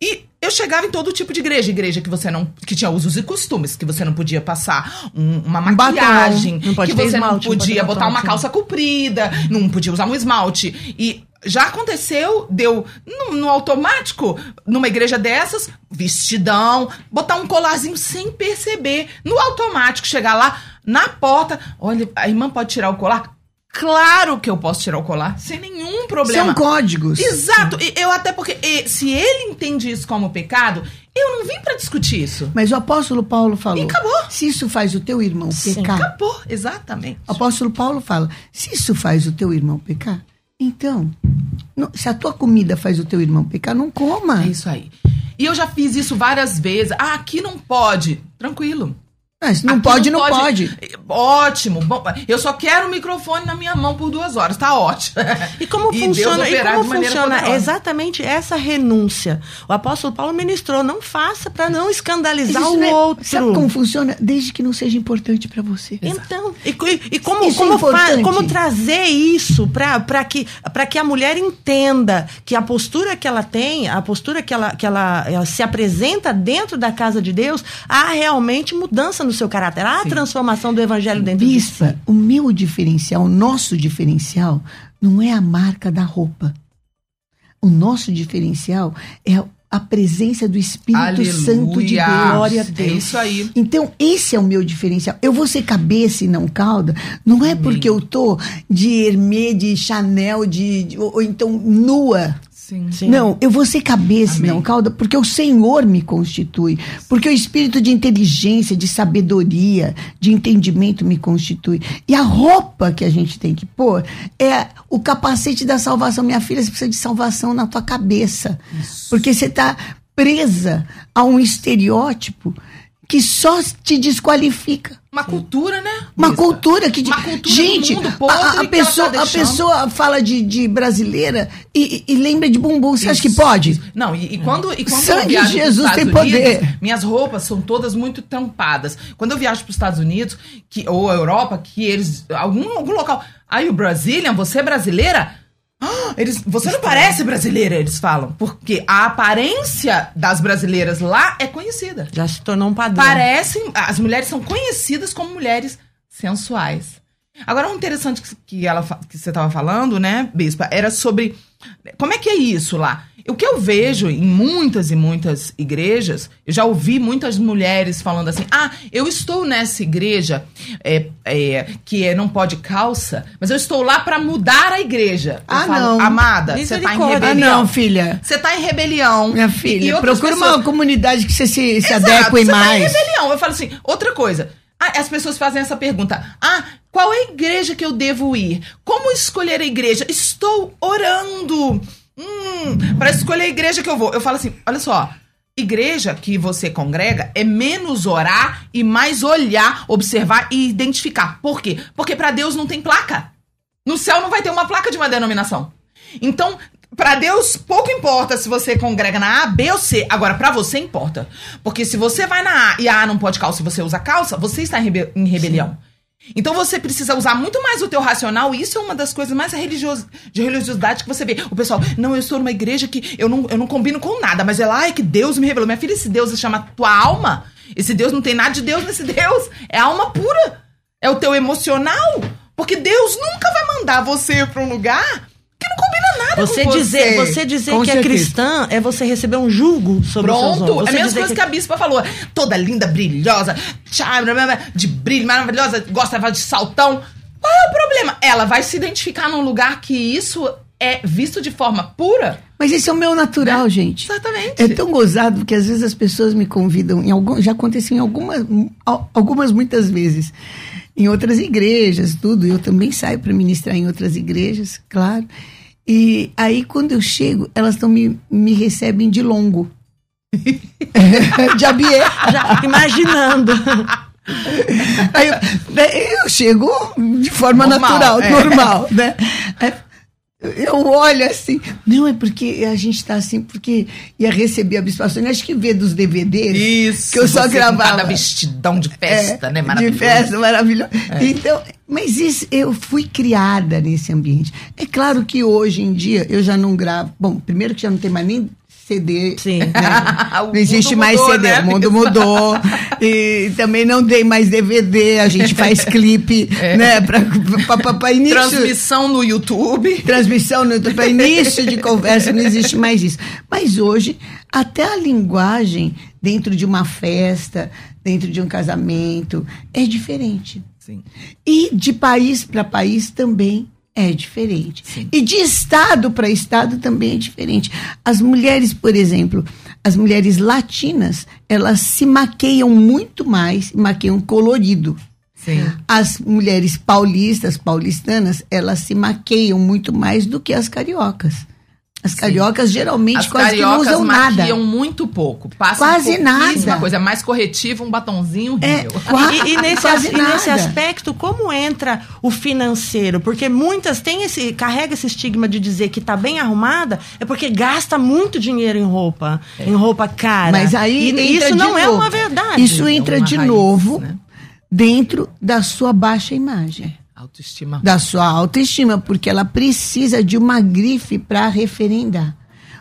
E eu chegava em todo tipo de igreja, igreja que você não que tinha usos e costumes, que você não podia passar um- uma Um batom, maquiagem, não que você esmalte, não não podia ter botar uma sim. calça comprida, não podia usar um esmalte. E já aconteceu, deu no, no automático, numa igreja dessas, vestidão, botar um colarzinho sem perceber, no automático, chegar lá na porta, olha, a irmã pode tirar o colar? Claro que eu posso tirar o colar, sem nenhum problema. São códigos. Exato. E eu até porque se ele entende isso como pecado, Eu não vim pra discutir isso. Mas o apóstolo Paulo falou. E acabou. Se isso faz o teu irmão Sim. pecar. Acabou, exatamente. O apóstolo Paulo fala: se isso faz o teu irmão pecar, então, não- se a tua comida faz o teu irmão pecar, não coma. É isso aí. E eu já fiz isso várias vezes. Ah, aqui não pode. Tranquilo. Mas não Aqui pode, não pode. Ótimo. Bom, eu só quero o microfone na minha mão por duas horas. Tá ótimo. E como Deus funciona, e como funciona exatamente essa renúncia? O apóstolo Paulo ministrou, não faça para não escandalizar Isso o não é- outro. Sabe como funciona? Desde que não seja importante pra você. Então, e, e- e como, Isso é como, fa- importante. como trazer isso para que, pra que a mulher entenda que a postura que ela tem, a postura que, ela, que ela, ela se apresenta dentro da casa de Deus, há realmente mudança no seu caráter, há a transformação do evangelho dentro de si. Bispa, o meu diferencial, o nosso diferencial, não é a marca da roupa. O nosso diferencial é a presença do Espírito Aleluia. Santo de Deus. Glória a É Deus. isso aí. Então, esse é o meu diferencial. Eu vou ser cabeça e não cauda, não é porque eu tô de Hermê, de Chanel, de, de- ou, ou então nua. Sim. Sim. Não, eu vou ser cabeça Amém. não cauda, porque o Senhor me constitui. Porque o espírito de inteligência, de sabedoria, de entendimento me constitui. E a roupa que a gente tem que pôr é o capacete da salvação. Minha filha, você precisa de salvação na tua cabeça. Porque você está presa a um estereótipo que só te desqualifica. Uma cultura, né? Uma Bispa? cultura que. Uma cultura gente, a- a, pessoa, tá a pessoa fala de, de brasileira e, e- lembra de bumbum. Você acha que pode? Não, e, e quando, e quando Sangue de Jesus tem Unidos, poder. minhas roupas são todas muito tampadas. Quando eu viajo para os Estados Unidos, que, ou a Europa, que eles. Algum, algum local. Aí o Brazilian, você é brasileira? Ah, Eles, você não parece brasileira, eles falam. Porque a aparência das brasileiras lá é conhecida. Já se tornou um padrão. Parecem. As mulheres são conhecidas como mulheres sensuais. Agora, o interessante que, ela, que você estava falando, né, Bispa, era sobre. Como é que é isso lá? O que eu vejo em muitas e muitas igrejas, eu já ouvi muitas mulheres falando assim: ah, eu estou nessa igreja é, é, que é, não pode calça, mas eu estou lá para mudar a igreja. Eu Ah, falo, não. Amada, você tá em Misericórdia. Ah, rebelião. não, filha. Você tá em rebelião. Minha filha, procura pessoas- uma comunidade que você se, se Exato, adeque você tá em mais. rebelião. Eu falo assim, outra coisa. As pessoas fazem essa pergunta. Ah, qual é a igreja que eu devo ir? Como escolher a igreja? Estou orando. Hum, para escolher a igreja que eu vou. Eu falo assim, olha só. Igreja que você congrega é menos orar e mais olhar, observar e identificar. Por quê? Porque para Deus não tem placa. No céu não vai ter uma placa de uma denominação. Então, pra Deus pouco importa se você congrega na A, B ou C. Agora, pra você importa. Porque se você vai na A e a A não pode calça e você usa calça, você está em, em rebelião. Então você precisa usar muito mais o teu racional, e isso é uma das coisas mais religios- de religiosidade que você vê. O pessoal, não, eu estou numa igreja que eu não, eu não combino com nada, mas lá é que Deus me revelou. Minha filha, esse Deus se chama tua alma. Esse Deus não tem nada de Deus nesse Deus. É alma pura. É o teu emocional. Porque Deus nunca vai mandar você pra um lugar que Você com dizer, você. você dizer Com que é certeza. cristã é você receber um julgo sobre os seus Pronto, é a mesma coisa que... a bispa falou. Toda linda, brilhosa, de brilho, maravilhosa, gosta de saltão. Qual é o problema? Ela vai se identificar num lugar que isso é visto de forma pura? Mas esse é o meu natural, gente. Exatamente. É tão gozado que às vezes as pessoas me convidam, em algum, já aconteceu em algumas, al- algumas muitas vezes, em outras igrejas, tudo. Eu também saio para ministrar em outras igrejas, claro. E aí, quando eu chego, elas estão me, me recebem de longo. de abier. Já imaginando. Aí eu, eu chego de forma Normal, natural, é. normal, né? Aí eu olho assim, não é porque a gente tá assim, porque ia receber a acho que vê dos DVDs Isso. que eu só gravava. Vestidão de festa, É, né? Maravilhoso. De festa, maravilhoso. Então, mas isso, eu fui criada nesse ambiente. É claro que hoje em dia eu já não gravo. Bom, primeiro que já não tem mais nem CD. Sim. né? Não existe mundo mais mudou, CD, né, o mundo mudou. E também não dei mais DVD, a gente faz clipe, né? Pra, pra, pra, pra início. Transmissão no YouTube. Transmissão no YouTube, para início de conversa, não existe mais isso. Mas hoje, até a linguagem dentro de uma festa, dentro de um casamento, é diferente. Sim. E de país para país também é diferente. Sim. E de estado para estado também é diferente. As mulheres, por exemplo, as mulheres latinas, elas se maqueiam muito mais, maqueiam colorido. Sim. As mulheres paulistas, paulistanas, elas se maqueiam muito mais do que as cariocas. As cariocas geralmente As quase que não cariocas usam nada. muito pouco. Passam Quase nada. coisa. É mais corretivo, um batonzinho É, E, e nesse, quase as- e nesse nada. aspecto, como entra o financeiro? Porque muitas têm esse, carrega esse estigma de dizer que tá bem arrumada, é porque gasta muito dinheiro em roupa, em roupa cara. Mas aí e isso não é novo. uma verdade. Isso É entra uma de raiz, novo né? dentro da sua baixa imagem. Autoestima. da sua autoestima, porque ela precisa de uma grife para referendar.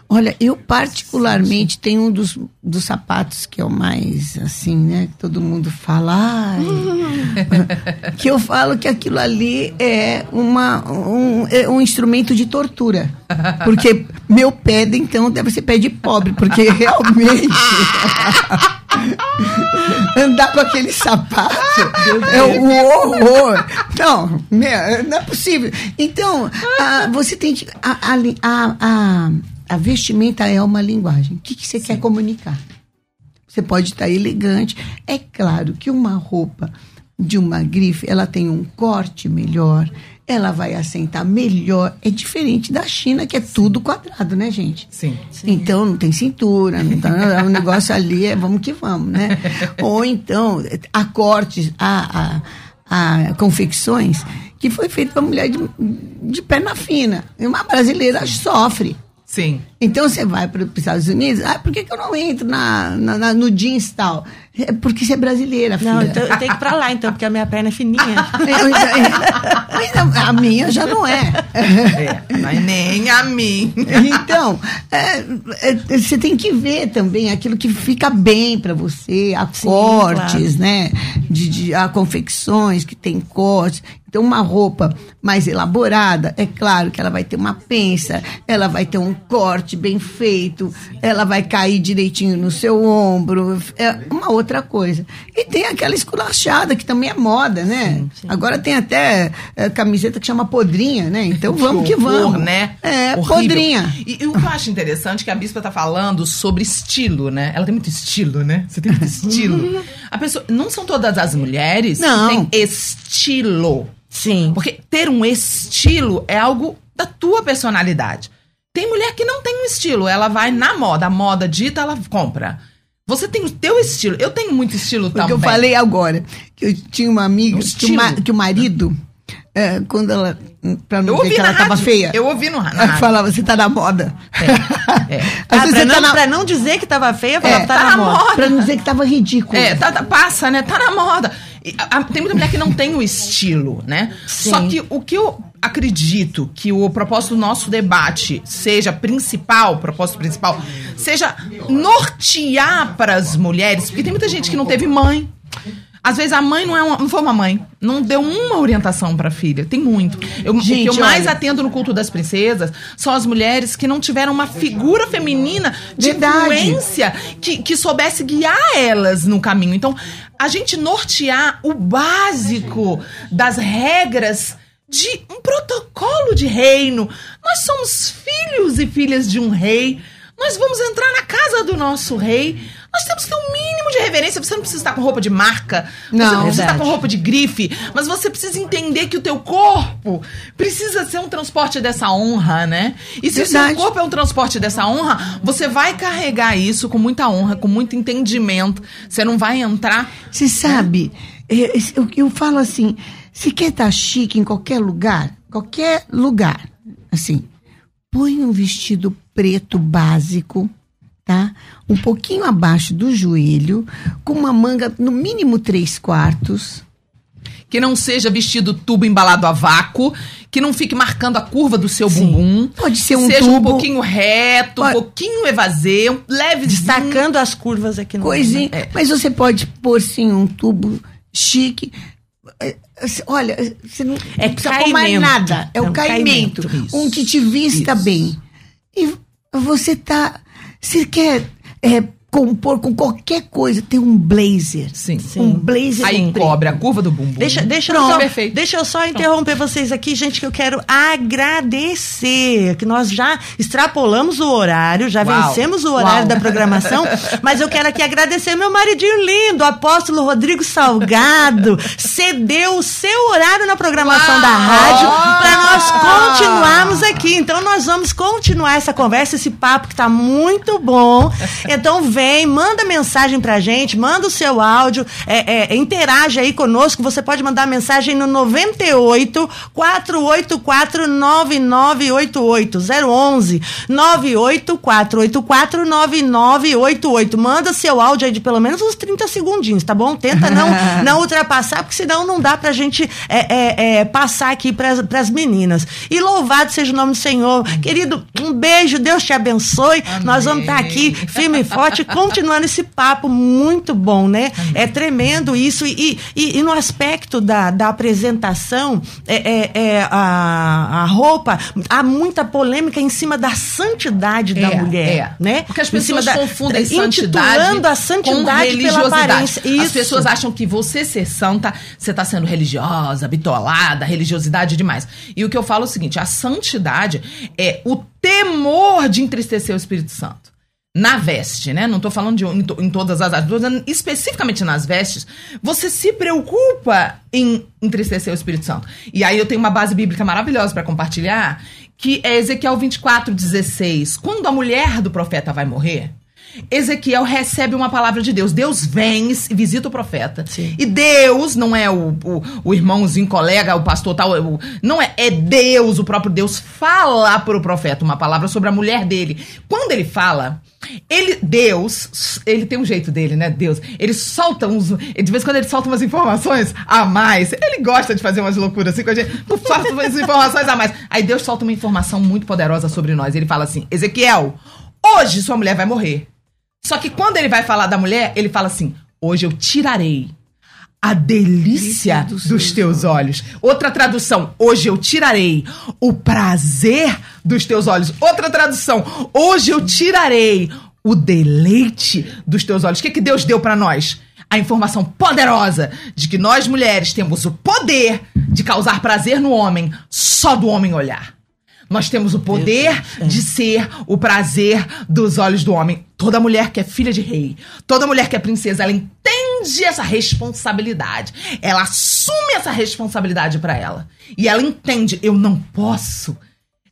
Olha, eu particularmente tenho um dos, dos sapatos que é o mais assim, né? Que todo mundo fala. ai, que eu falo que aquilo ali é, uma, um, é um instrumento de tortura. Porque meu pé, então, deve ser pé de pobre, porque realmente. Andar com aquele sapato é um horror. Não, não é possível. Então, ah, você tem que. A, a, a, a, a vestimenta é uma linguagem. O que, que você quer comunicar? Você pode estar elegante. É claro que uma roupa de uma grife, ela tem um corte melhor, ela vai assentar melhor. É diferente da China, que é tudo quadrado, né, gente? Sim. Então não tem cintura, não tá, o negócio ali é vamos que vamos, né? Ou então, há cortes, há, há, há confecções que foi feito para mulher de, de perna fina. E uma brasileira sofre. Sim. Então você vai para os Estados Unidos, ah, por que, que eu não entro na, na- na- no jeans tal? É porque você é brasileira, filha. Não, então eu tenho que ir pra lá, então, porque a minha perna é fininha. Eu- a minha já não é. É, mas nem a mim. Então, é, é, você tem que ver também aquilo que fica bem para você, há Sim, cortes, né? De, de- há confecções que tem cortes. Uma roupa mais elaborada, é claro que ela vai ter uma pensa, ela vai ter um corte bem feito, ela vai cair direitinho no seu ombro, é uma outra coisa. E tem aquela esculachada, que também é moda, né? Agora tem até é, camiseta que chama podrinha, né? Então vamos que, horror, vamos. né? É, Horrível. podrinha. E, e o que eu acho interessante é que a Bispa tá falando sobre estilo, né? Ela tem muito estilo, né? Você tem muito estilo. A pessoa, não são todas as mulheres Não. que têm estilo. Sim. Porque ter um estilo é algo da tua personalidade. Tem mulher que não tem um estilo, ela vai na moda, a moda dita, ela compra. Você tem o teu estilo. Eu tenho muito estilo Porque também. eu falei agora que eu tinha uma amiga Um que o, ma- que o marido, é, quando ela. Pra não Eu ver que ela tava rádio. feia. Eu ouvi no, na ela rádio. falava, você tá na moda. É, é. Ah, pra, você não, tá na, pra não dizer que tava feia, falava, É, tá, tá na na moda. moda. pra não dizer que tava ridículo. É, tá, tá- passa, né? Tá na moda. Tem muita mulher que não tem o estilo, né? Sim. Só que o que eu acredito que o propósito do nosso debate seja principal, propósito principal, seja nortear para as mulheres, porque tem muita gente que não teve mãe. Às vezes a mãe não, é uma- não foi uma mãe, não deu uma orientação para a filha. Tem muito. Eu, o que Gente, eu mais olha. atendo no culto das princesas são as mulheres que não tiveram uma figura feminina de Verdade. influência que, que soubesse guiar elas no caminho. Então, a gente nortear o básico das regras de um protocolo de reino. Nós somos filhos e filhas de um rei. Nós vamos entrar na casa do nosso rei. Nós temos que ter um mínimo de reverência. Você não precisa estar com roupa de marca. você Não, não precisa estar verdade. com roupa de grife. Mas você precisa entender que o teu corpo precisa ser um transporte dessa honra, né? E se o seu Verdade. corpo é um transporte dessa honra, você vai carregar isso com muita honra, com muito entendimento. Você não vai entrar. Você sabe, é, eu, eu falo assim, se quer estar chique em qualquer lugar, qualquer lugar, assim, põe um vestido preto básico, tá? Um pouquinho abaixo do joelho, com uma manga no mínimo três quartos. Que não seja vestido tubo embalado a vácuo, que não fique marcando a curva do seu Sim. bumbum. Pode ser que um seja um tubo. pouquinho reto, um Pode- pouquinho evasê, um leve Destacando as curvas aqui no Coisinha. É. Mas você pode pôr sim um tubo chique. É, é, Olha, você não É precisa pôr mais caimento. nada. É É o um caimento. caimento. Um que te vista Isso. bem. E você tá. Você quer é, compor com qualquer coisa, ter um blazer. Sim. Um blazer Aí preto. cobre a curva do bumbum. Deixa, deixa, eu Pronto, só, perfeito. deixa eu só interromper vocês aqui, gente, que eu quero agradecer, que nós já extrapolamos o horário, já Uau. vencemos o horário Uau. da programação, mas eu quero aqui agradecer meu maridinho lindo, o apóstolo Rodrigo Salgado, cedeu o seu horário na programação Uau. da rádio para nós continuarmos aqui. Então nós vamos continuar essa conversa, esse papo que tá muito bom. Então vem, manda mensagem pra gente, manda o seu áudio, é, é, interage aí conosco. Você pode mandar mensagem no 98 484 9988 011 98 484 9988. Manda seu áudio aí de pelo menos uns 30 segundinhos, tá bom? Tenta não, não ultrapassar, porque senão não dá pra gente é, é, é, passar aqui pras, pras meninas. E louvado seja o nome do Senhor. Querido, um beijo, Deus te abençoe. Nós vamos estar aqui firme e forte, continuando esse papo muito bom, né? É tremendo isso. E, e, e no aspecto da, da apresentação, é, é, é, a, a roupa, há muita polêmica em cima da santidade da É, mulher, é. né? Porque as pessoas da- confundem da- santidade intitulando a com santidade pela religiosidade. aparência. As Isso. pessoas acham que você ser santa, você tá sendo religiosa, bitolada, religiosidade demais. E o que eu falo é o seguinte, a santidade é o temor de entristecer o Espírito Santo. Na veste, né? Não tô falando de em, to- em todas as áreas, especificamente nas vestes. Você se preocupa em entristecer o Espírito Santo. E aí eu tenho uma base bíblica maravilhosa para compartilhar, que é Ezequiel 24, 16. Quando a mulher do profeta vai morrer, Ezequiel recebe uma palavra de Deus. Deus vem e visita o profeta. Sim. E Deus, não é o, o, o irmãozinho, colega, o pastor tal, o- não é, é Deus, o próprio Deus, fala para o profeta uma palavra sobre a mulher dele. Quando ele fala, ele, Deus, ele tem um jeito dele, né? Deus, ele solta uns, de vez em quando ele solta umas informações a mais. Ele gosta de fazer umas loucuras assim com a gente, solta umas informações a mais. Aí Deus solta uma informação muito poderosa sobre nós. Ele fala assim: Ezequiel, hoje sua mulher vai morrer. Só que quando ele vai falar da mulher, ele fala assim: Hoje eu tirarei a delícia dos dos, teus olhos. Outra tradução: Hoje eu tirarei o prazer dos teus olhos. Outra tradução: Hoje eu tirarei o deleite dos teus olhos. O que, que Deus deu pra nós? A informação poderosa de que nós mulheres temos o poder de causar prazer no homem, só do homem olhar. Nós temos o poder de ser o prazer dos olhos do homem. Toda mulher que é filha de rei, toda mulher que é princesa, ela entende essa responsabilidade. Ela assume essa responsabilidade pra ela. E ela entende, eu não posso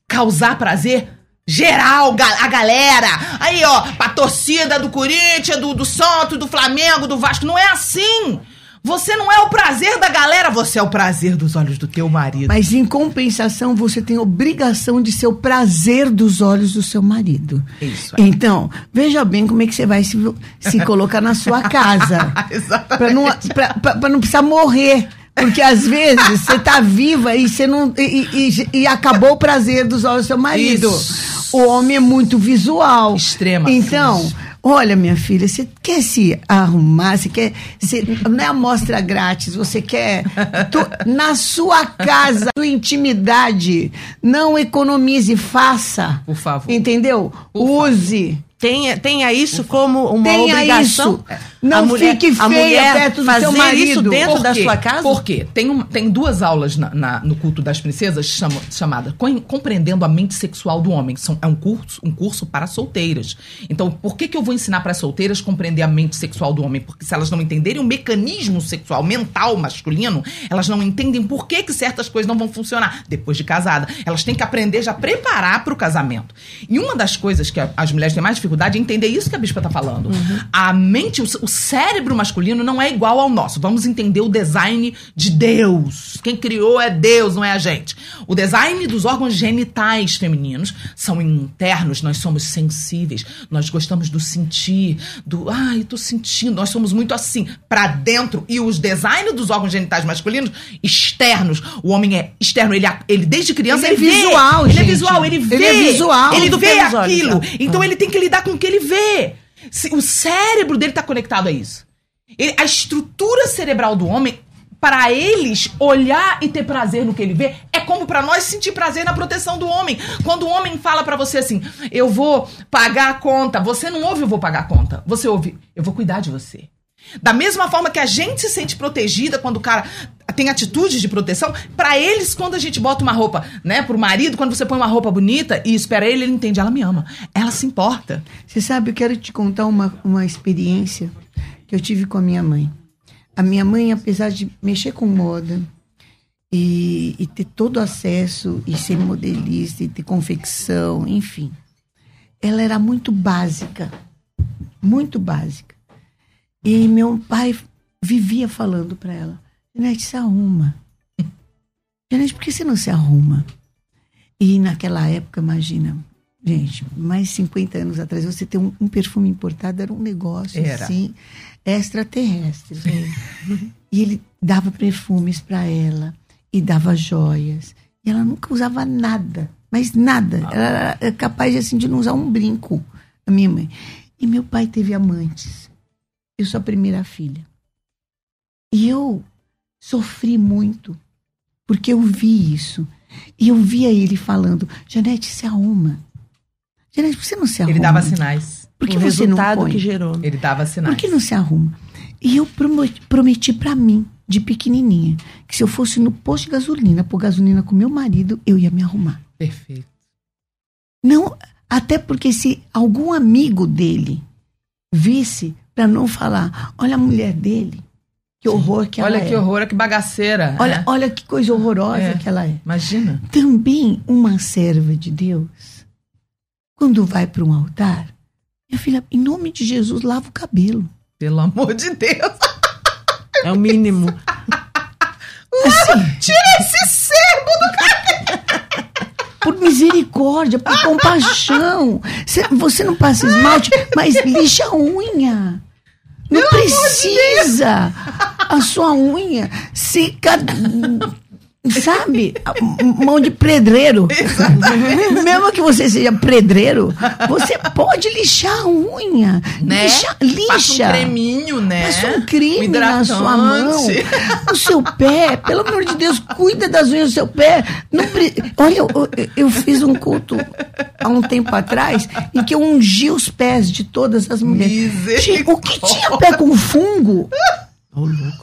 causar prazer geral, a galera. Aí, ó, pra torcida do Corinthians, do, do Santos, do Flamengo, do Vasco. Não é assim. Você não é o prazer da galera, você é o prazer dos olhos do teu marido. Mas em compensação, você tem obrigação de ser o prazer dos olhos do seu marido. Isso aí. Então, veja bem como é que você vai se, se colocar na sua casa. Exatamente. Pra não, pra, pra- pra não precisar morrer. Porque às vezes você tá viva e você não. E, e- e acabou o prazer dos olhos do seu marido. Isso. O homem é muito visual. Extrema. Então, olha, minha filha, você quer se arrumar, você quer. Você, não é amostra grátis, você quer. to- na sua casa, sua intimidade. Não economize, faça. Por favor. Entendeu? Por Use. Tenha, tenha isso como uma Tenha obrigação. isso. Não fique a feia mulher perto do fazer seu marido. isso dentro da sua casa? Por quê? Tem, um- tem duas aulas na- na- no culto das princesas chama, chamada Com- Compreendendo a Mente Sexual do Homem. São, é um curso, um curso para solteiras. Então, por que, que eu vou ensinar para as solteiras compreender a mente sexual do homem? Porque se elas não entenderem o mecanismo sexual mental masculino, elas não entendem por que, que certas coisas não vão funcionar depois de casada. Elas têm que aprender já a preparar para o casamento. E uma das coisas que a- as mulheres têm mais dificuldade é entender isso que a bispa está falando. A mente, o, o cérebro masculino não é igual ao nosso. Vamos entender o design de Deus. Quem criou é Deus, não é a gente. O design dos órgãos genitais femininos são internos, nós somos sensíveis, nós gostamos do sentir, do ai, tô sentindo, nós somos muito assim, pra dentro. E os designs dos órgãos genitais masculinos externos, o homem é externo, ele, ele desde criança Ele é vê. visual, ele é gente. visual, ele vê. Ele é visual. Ele vê olhos, aquilo. né? Então ele tem que lidar com o que ele vê. O cérebro dele tá conectado a isso. Ele- a estrutura cerebral do homem para eles olhar e ter prazer no que ele vê, é como para nós sentir prazer na proteção do homem. Quando o homem fala para você assim, eu vou pagar a conta, você não ouve eu vou pagar a conta, você ouve eu vou cuidar de você. Da mesma forma que a gente se sente protegida quando o cara tem atitudes de proteção, para eles, quando a gente bota uma roupa, né, pro marido, quando você põe uma roupa bonita e espera ele, ele entende, ela me ama, ela se importa. Você sabe, eu quero te contar uma, uma experiência que eu tive com a minha mãe. A minha mãe, apesar de mexer com moda e, e ter todo acesso, e ser modelista, e ter confecção, enfim, ela era muito básica. Muito básica. E meu pai vivia falando para ela: Janete, se arruma. Janete, por que você não se arruma? E naquela época, imagina, gente, mais de 50 anos atrás, você ter um, um perfume importado era um negócio Era. assim, extraterrestre. e ele dava perfumes para ela e dava joias. E ela nunca usava nada, mas nada. Ela era capaz assim, de não usar um brinco, a minha mãe. E meu pai teve amantes. Eu sou a primeira filha. E eu sofri muito, porque eu vi isso. E eu via ele falando, Janete, se arruma. Janete, por que você não se arruma? Ele dava sinais. Por que o você não resultado põe? que gerou. Ele dava sinais. Por que não se arruma? E eu prometi, para mim, de pequenininha, que se eu fosse no posto de gasolina, pôr gasolina com meu marido, eu ia me arrumar. Perfeito. Não, até porque se algum amigo dele visse, para não falar, olha a mulher dele, que horror que ela Olha é. que horror, olha que bagaceira. Olha, né? olha que coisa horrorosa É. que ela é. Imagina. Também uma serva de Deus, quando vai para um altar, minha filha, em nome de Jesus, lava o cabelo. Pelo amor de Deus. É o mínimo. Assim, Tira esse servo do por misericórdia, por compaixão. Cê- Você não passa esmalte, mas lixa a unha. Não precisa. A sua unha fica, sabe, mão de pedreiro. Mesmo que você seja pedreiro, você pode lixar a unha. Né? Lixa. Passa um lixa. creminho, né? Passa um creme Um na sua mão, no seu pé. Pelo amor de Deus, cuida das unhas do seu pé. Não pre- Olha, eu, eu- fiz um culto há um tempo atrás em que eu ungi os pés de todas as mulheres. O que tinha pé com fungo?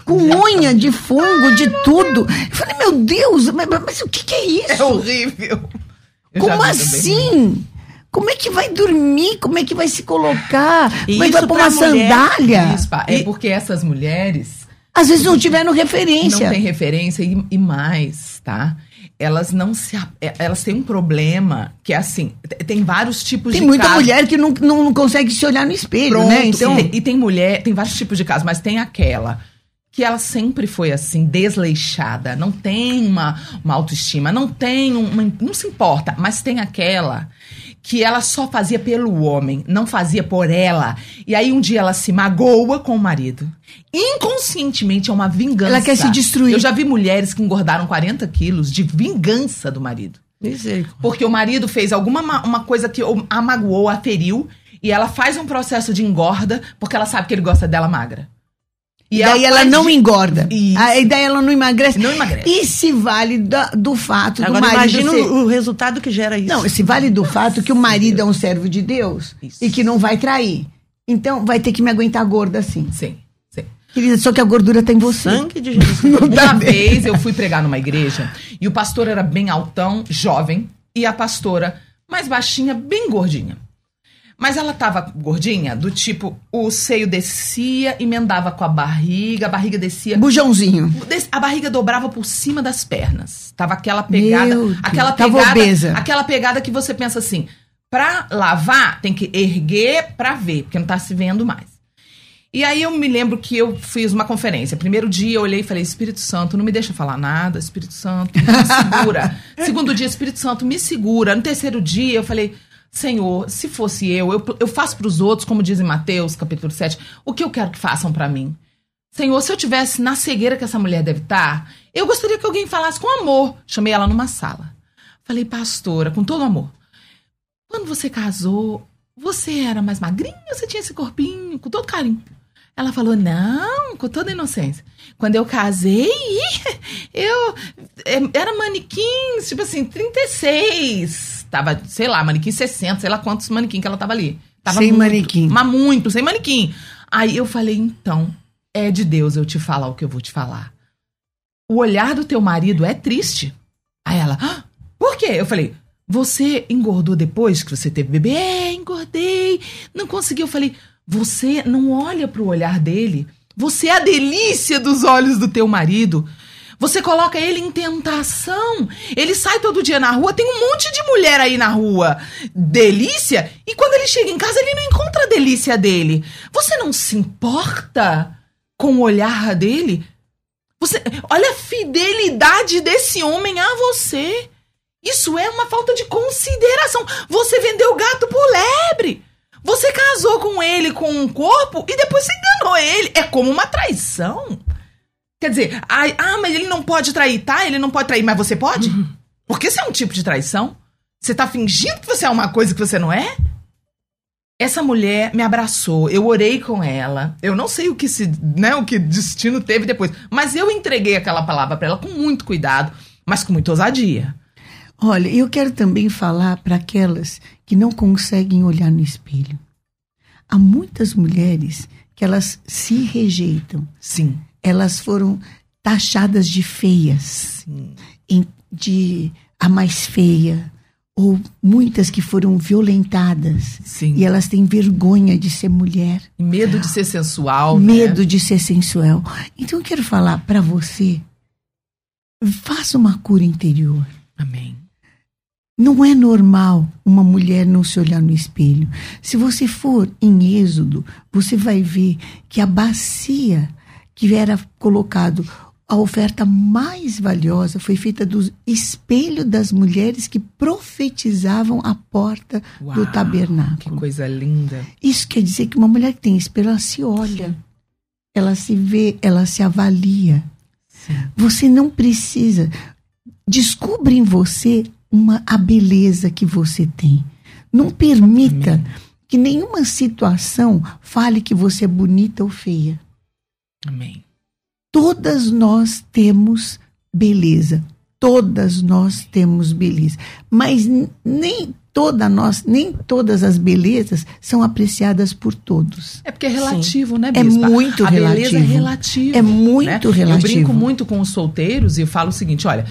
Com unha de fungo, de tudo. Eu falei, meu Deus, mas, mas o que, que é isso? É horrível. Eu Como assim? Como é que vai dormir? Como é que vai se colocar? E Como é que vai pôr uma mulher- sandália? Isso, pá, é porque essas mulheres Às vezes não tiveram não referência. têm referência e, e mais, tá? Elas não se. é- Elas têm um problema que é assim: tem vários tipos Tem de muita casos. mulher que não, não, não consegue se olhar no espelho, Pronto, né? Então, e, tem, e tem mulher, tem vários tipos de casos, mas tem aquela que ela sempre foi assim, desleixada, não tem uma, uma autoestima, não tem uma, não se importa, mas tem aquela que ela só fazia pelo homem, não fazia por ela. E aí um dia ela se magoa com o marido. Inconscientemente é uma vingança. Ela quer se destruir. Eu já vi mulheres que engordaram 40 quilos de vingança do marido. Porque o marido fez alguma ma- uma coisa que a magoou, a feriu, e ela faz um processo de engorda porque ela sabe que ele gosta dela magra. E daí ela não de- engorda. Isso. Aí daí ela não emagrece. Não emagrece. E se vale da- do fato do Agora marido imagina ser... o, resultado que gera isso. Não, se vale do fato que o marido é um servo de Deus Isso. e que não vai trair. Então vai ter que me aguentar gorda assim. Sim, sim. Querida, só que a gordura tá em você. Sangue de Jesus. Uma vez eu fui pregar numa igreja e o pastor era bem altão, jovem, e a pastora mais baixinha, bem gordinha. Mas ela tava gordinha, do tipo, o seio descia, emendava com a barriga, a barriga descia. Bujãozinho. A barriga dobrava por cima das pernas. Tava aquela pegada. Meu Deus, aquela tava pegada. obesa. Aquela pegada que você pensa assim: pra lavar, tem que erguer pra ver, porque não tá se vendo mais. E aí eu me lembro que eu fiz uma conferência. Primeiro dia eu olhei e falei: Espírito Santo, não me deixa falar nada, Espírito Santo, me segura. Segundo dia, Espírito Santo, me segura. No terceiro dia eu falei. Senhor, se fosse eu, eu, eu faço pros outros, como diz em Mateus, capítulo 7, o que eu quero que façam pra mim. Senhor, se eu tivesse na cegueira que essa mulher deve estar, eu gostaria que alguém falasse com amor. Chamei ela numa sala. Falei, pastora, com todo amor. Quando você casou, você era mais magrinha você tinha esse corpinho? Com todo carinho. Ela falou: não, com toda inocência. Quando eu casei, eu é, era manequim, tipo assim, 36. Tava, sei lá, manequim 60, sei lá quantos manequim que ela tava ali. Tava Sem muito, manequim. Mas muito, sem manequim. Aí eu falei, então, é de Deus eu te falar o que eu vou te falar. O olhar do teu marido é triste. Aí ela, "Ah, por quê? Eu falei, você engordou depois que você teve bebê? É, engordei. Não consegui. Eu falei, você não olha pro olhar dele. Você é a delícia dos olhos do teu marido. Você coloca ele em tentação. Ele sai todo dia na rua, tem um monte de mulher aí na rua. Delícia? E quando ele chega em casa, ele não encontra a delícia dele. Você não se importa com o olhar dele? Você, olha a fidelidade desse homem a você. Isso é uma falta de consideração. Você vendeu o gato por lebre. Você casou com ele com um corpo e depois você enganou ele. É como uma traição. Quer dizer, ai, ah, mas ele não pode trair, tá? Ele não pode trair, mas você pode? Porque isso é um tipo de traição. Você tá fingindo que você é uma coisa que você não é? Essa mulher me abraçou, eu orei com ela. Eu não sei o que se, né, o que destino teve depois, mas eu entreguei aquela palavra para ela com muito cuidado, mas com muita ousadia. Olha, eu quero também falar para aquelas que não conseguem olhar no espelho. Há muitas mulheres que elas se rejeitam. Sim. Elas foram taxadas de feias, Sim. de a mais feia, ou muitas que foram violentadas Sim. e elas têm vergonha de ser mulher, Medo de ser sensual, né? medo de ser sensual. Então eu quero falar para você, faça uma cura interior. Amém. Não é normal uma mulher não se olhar no espelho. Se você for em Êxodo, você vai ver que a bacia que era colocado a oferta mais valiosa foi feita do espelho das mulheres que profetizavam a porta do Uau, tabernáculo. Que coisa linda. Isso quer dizer que uma mulher que tem espelho, ela se olha, ela se vê, ela se avalia. Sim. Você não precisa. Descubra em você uma, a beleza que você tem. Não permita que nenhuma situação fale que você é bonita ou feia. Amém. Todas nós temos beleza. Todas nós temos beleza. Mas nem toda nós, nem todas as belezas são apreciadas por todos. É porque é relativo, né, É Bispa? muito a beleza é relativo. relativa. É muito né? Eu relativo. brinco muito com os solteiros e falo o seguinte, olha,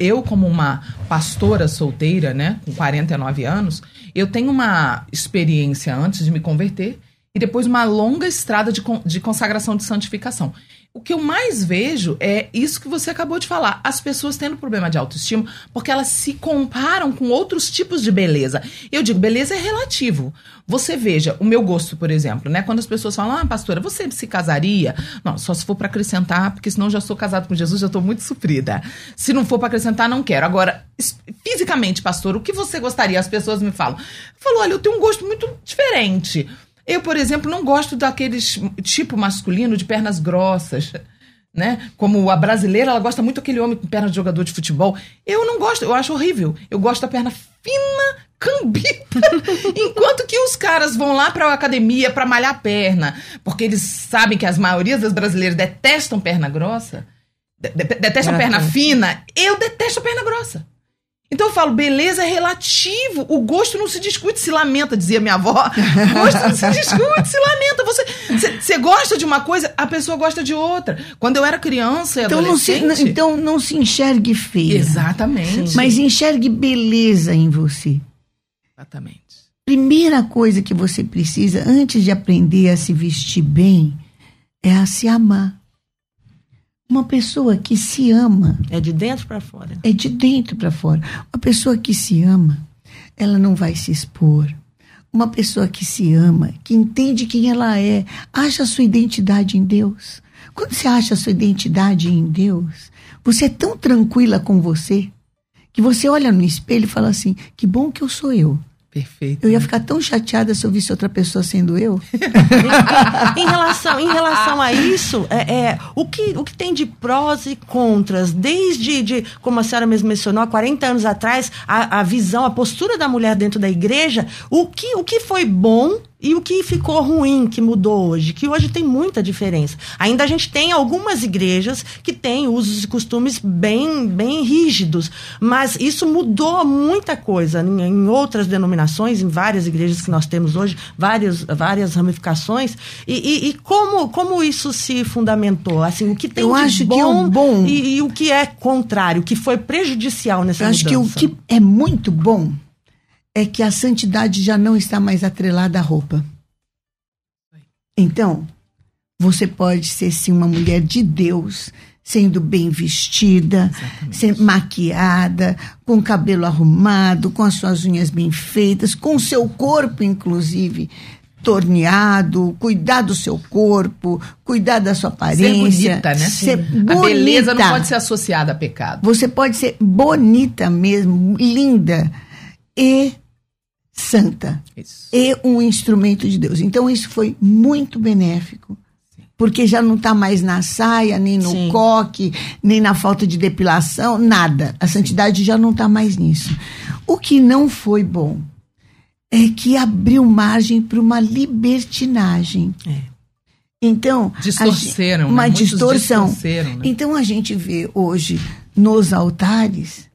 eu como uma pastora solteira, né, com 49 anos, eu tenho uma experiência antes de me converter e depois uma longa estrada de, de consagração de santificação. O que eu mais vejo é isso que você acabou de falar. As pessoas tendo problema de autoestima porque elas se comparam com outros tipos de beleza. Eu digo, beleza é relativo. Você veja, o meu gosto, por exemplo, né? Quando as pessoas falam, ah, pastora, você se casaria? Não, só se for para acrescentar, porque senão já sou casado com Jesus, já estou muito sofrida. Se não for para acrescentar, não quero. Agora, fisicamente, pastor, o que você gostaria? As pessoas me falam. Eu falo, olha, eu tenho um gosto muito diferente. Eu, por exemplo, não gosto daqueles tipo masculino de pernas grossas, né? Como a brasileira, ela gosta muito daquele homem com perna de jogador de futebol. Eu não gosto, eu acho horrível. Eu gosto da perna fina, cambita. Enquanto que os caras vão lá pra academia pra malhar a perna, porque eles sabem que as maiorias das brasileiras detestam perna grossa, de- de- detestam perna fina. Eu detesto a perna grossa. Então eu falo, beleza é relativo. O gosto não se discute, se lamenta, dizia minha avó. O gosto não se discute, se lamenta. Você, você, gosta de uma coisa, a pessoa gosta de outra. Quando eu era criança e Então não, se, adolescente... então não se enxergue feia. Exatamente. Mas enxergue beleza em você. Exatamente. Primeira coisa que você precisa, antes de aprender a se vestir bem, é a se amar. Uma pessoa que se ama É de dentro para fora. é de dentro para fora. Uma pessoa que se ama, ela não vai se expor. Uma pessoa que se ama, que entende quem ela é, acha a sua identidade em Deus. Quando você acha a sua identidade em Deus, você é tão tranquila com você que você olha no espelho e fala assim: que bom que eu sou eu. Perfeito. Eu ia ficar tão chateada se eu visse outra pessoa sendo eu. em, relação, em relação a isso, é, é, o, que, o que tem de prós e contras, desde, de, como a senhora mesmo mencionou, há 40 anos atrás, a, a visão, a postura da mulher dentro da igreja, o que, o que foi bom E o que ficou ruim, que mudou hoje? Que hoje tem muita diferença. Ainda a gente tem algumas igrejas que têm usos e costumes bem, bem rígidos, mas isso mudou muita coisa em, em outras denominações, em várias igrejas que nós temos hoje, várias, várias ramificações. E, e- e como, como isso se fundamentou? Assim, o que tem Eu de acho que bom, o bom- E, e o que é contrário, o que foi prejudicial nessa Eu acho que o mudança? que é muito bom é que a santidade já não está mais atrelada à roupa. Então, você pode ser sim uma mulher de Deus, sendo bem vestida, sendo maquiada, com o cabelo arrumado, com as suas unhas bem feitas, com o seu corpo, inclusive, torneado, cuidar do seu corpo, cuidar da sua Ser aparência. bonita, né? Ser A beleza não bonita. pode ser associada a pecado. Você pode ser bonita mesmo, linda e santa. Isso. E um instrumento de Deus. Então, isso foi muito benéfico. Porque já não está mais na saia, nem no Sim. coque, nem na falta de depilação, nada. A santidade já não está mais nisso. O que não foi bom é que abriu margem para uma libertinagem. É. Então, Distorceram, gente- uma né? Distorção. distorceram, né? Então a gente vê hoje nos altares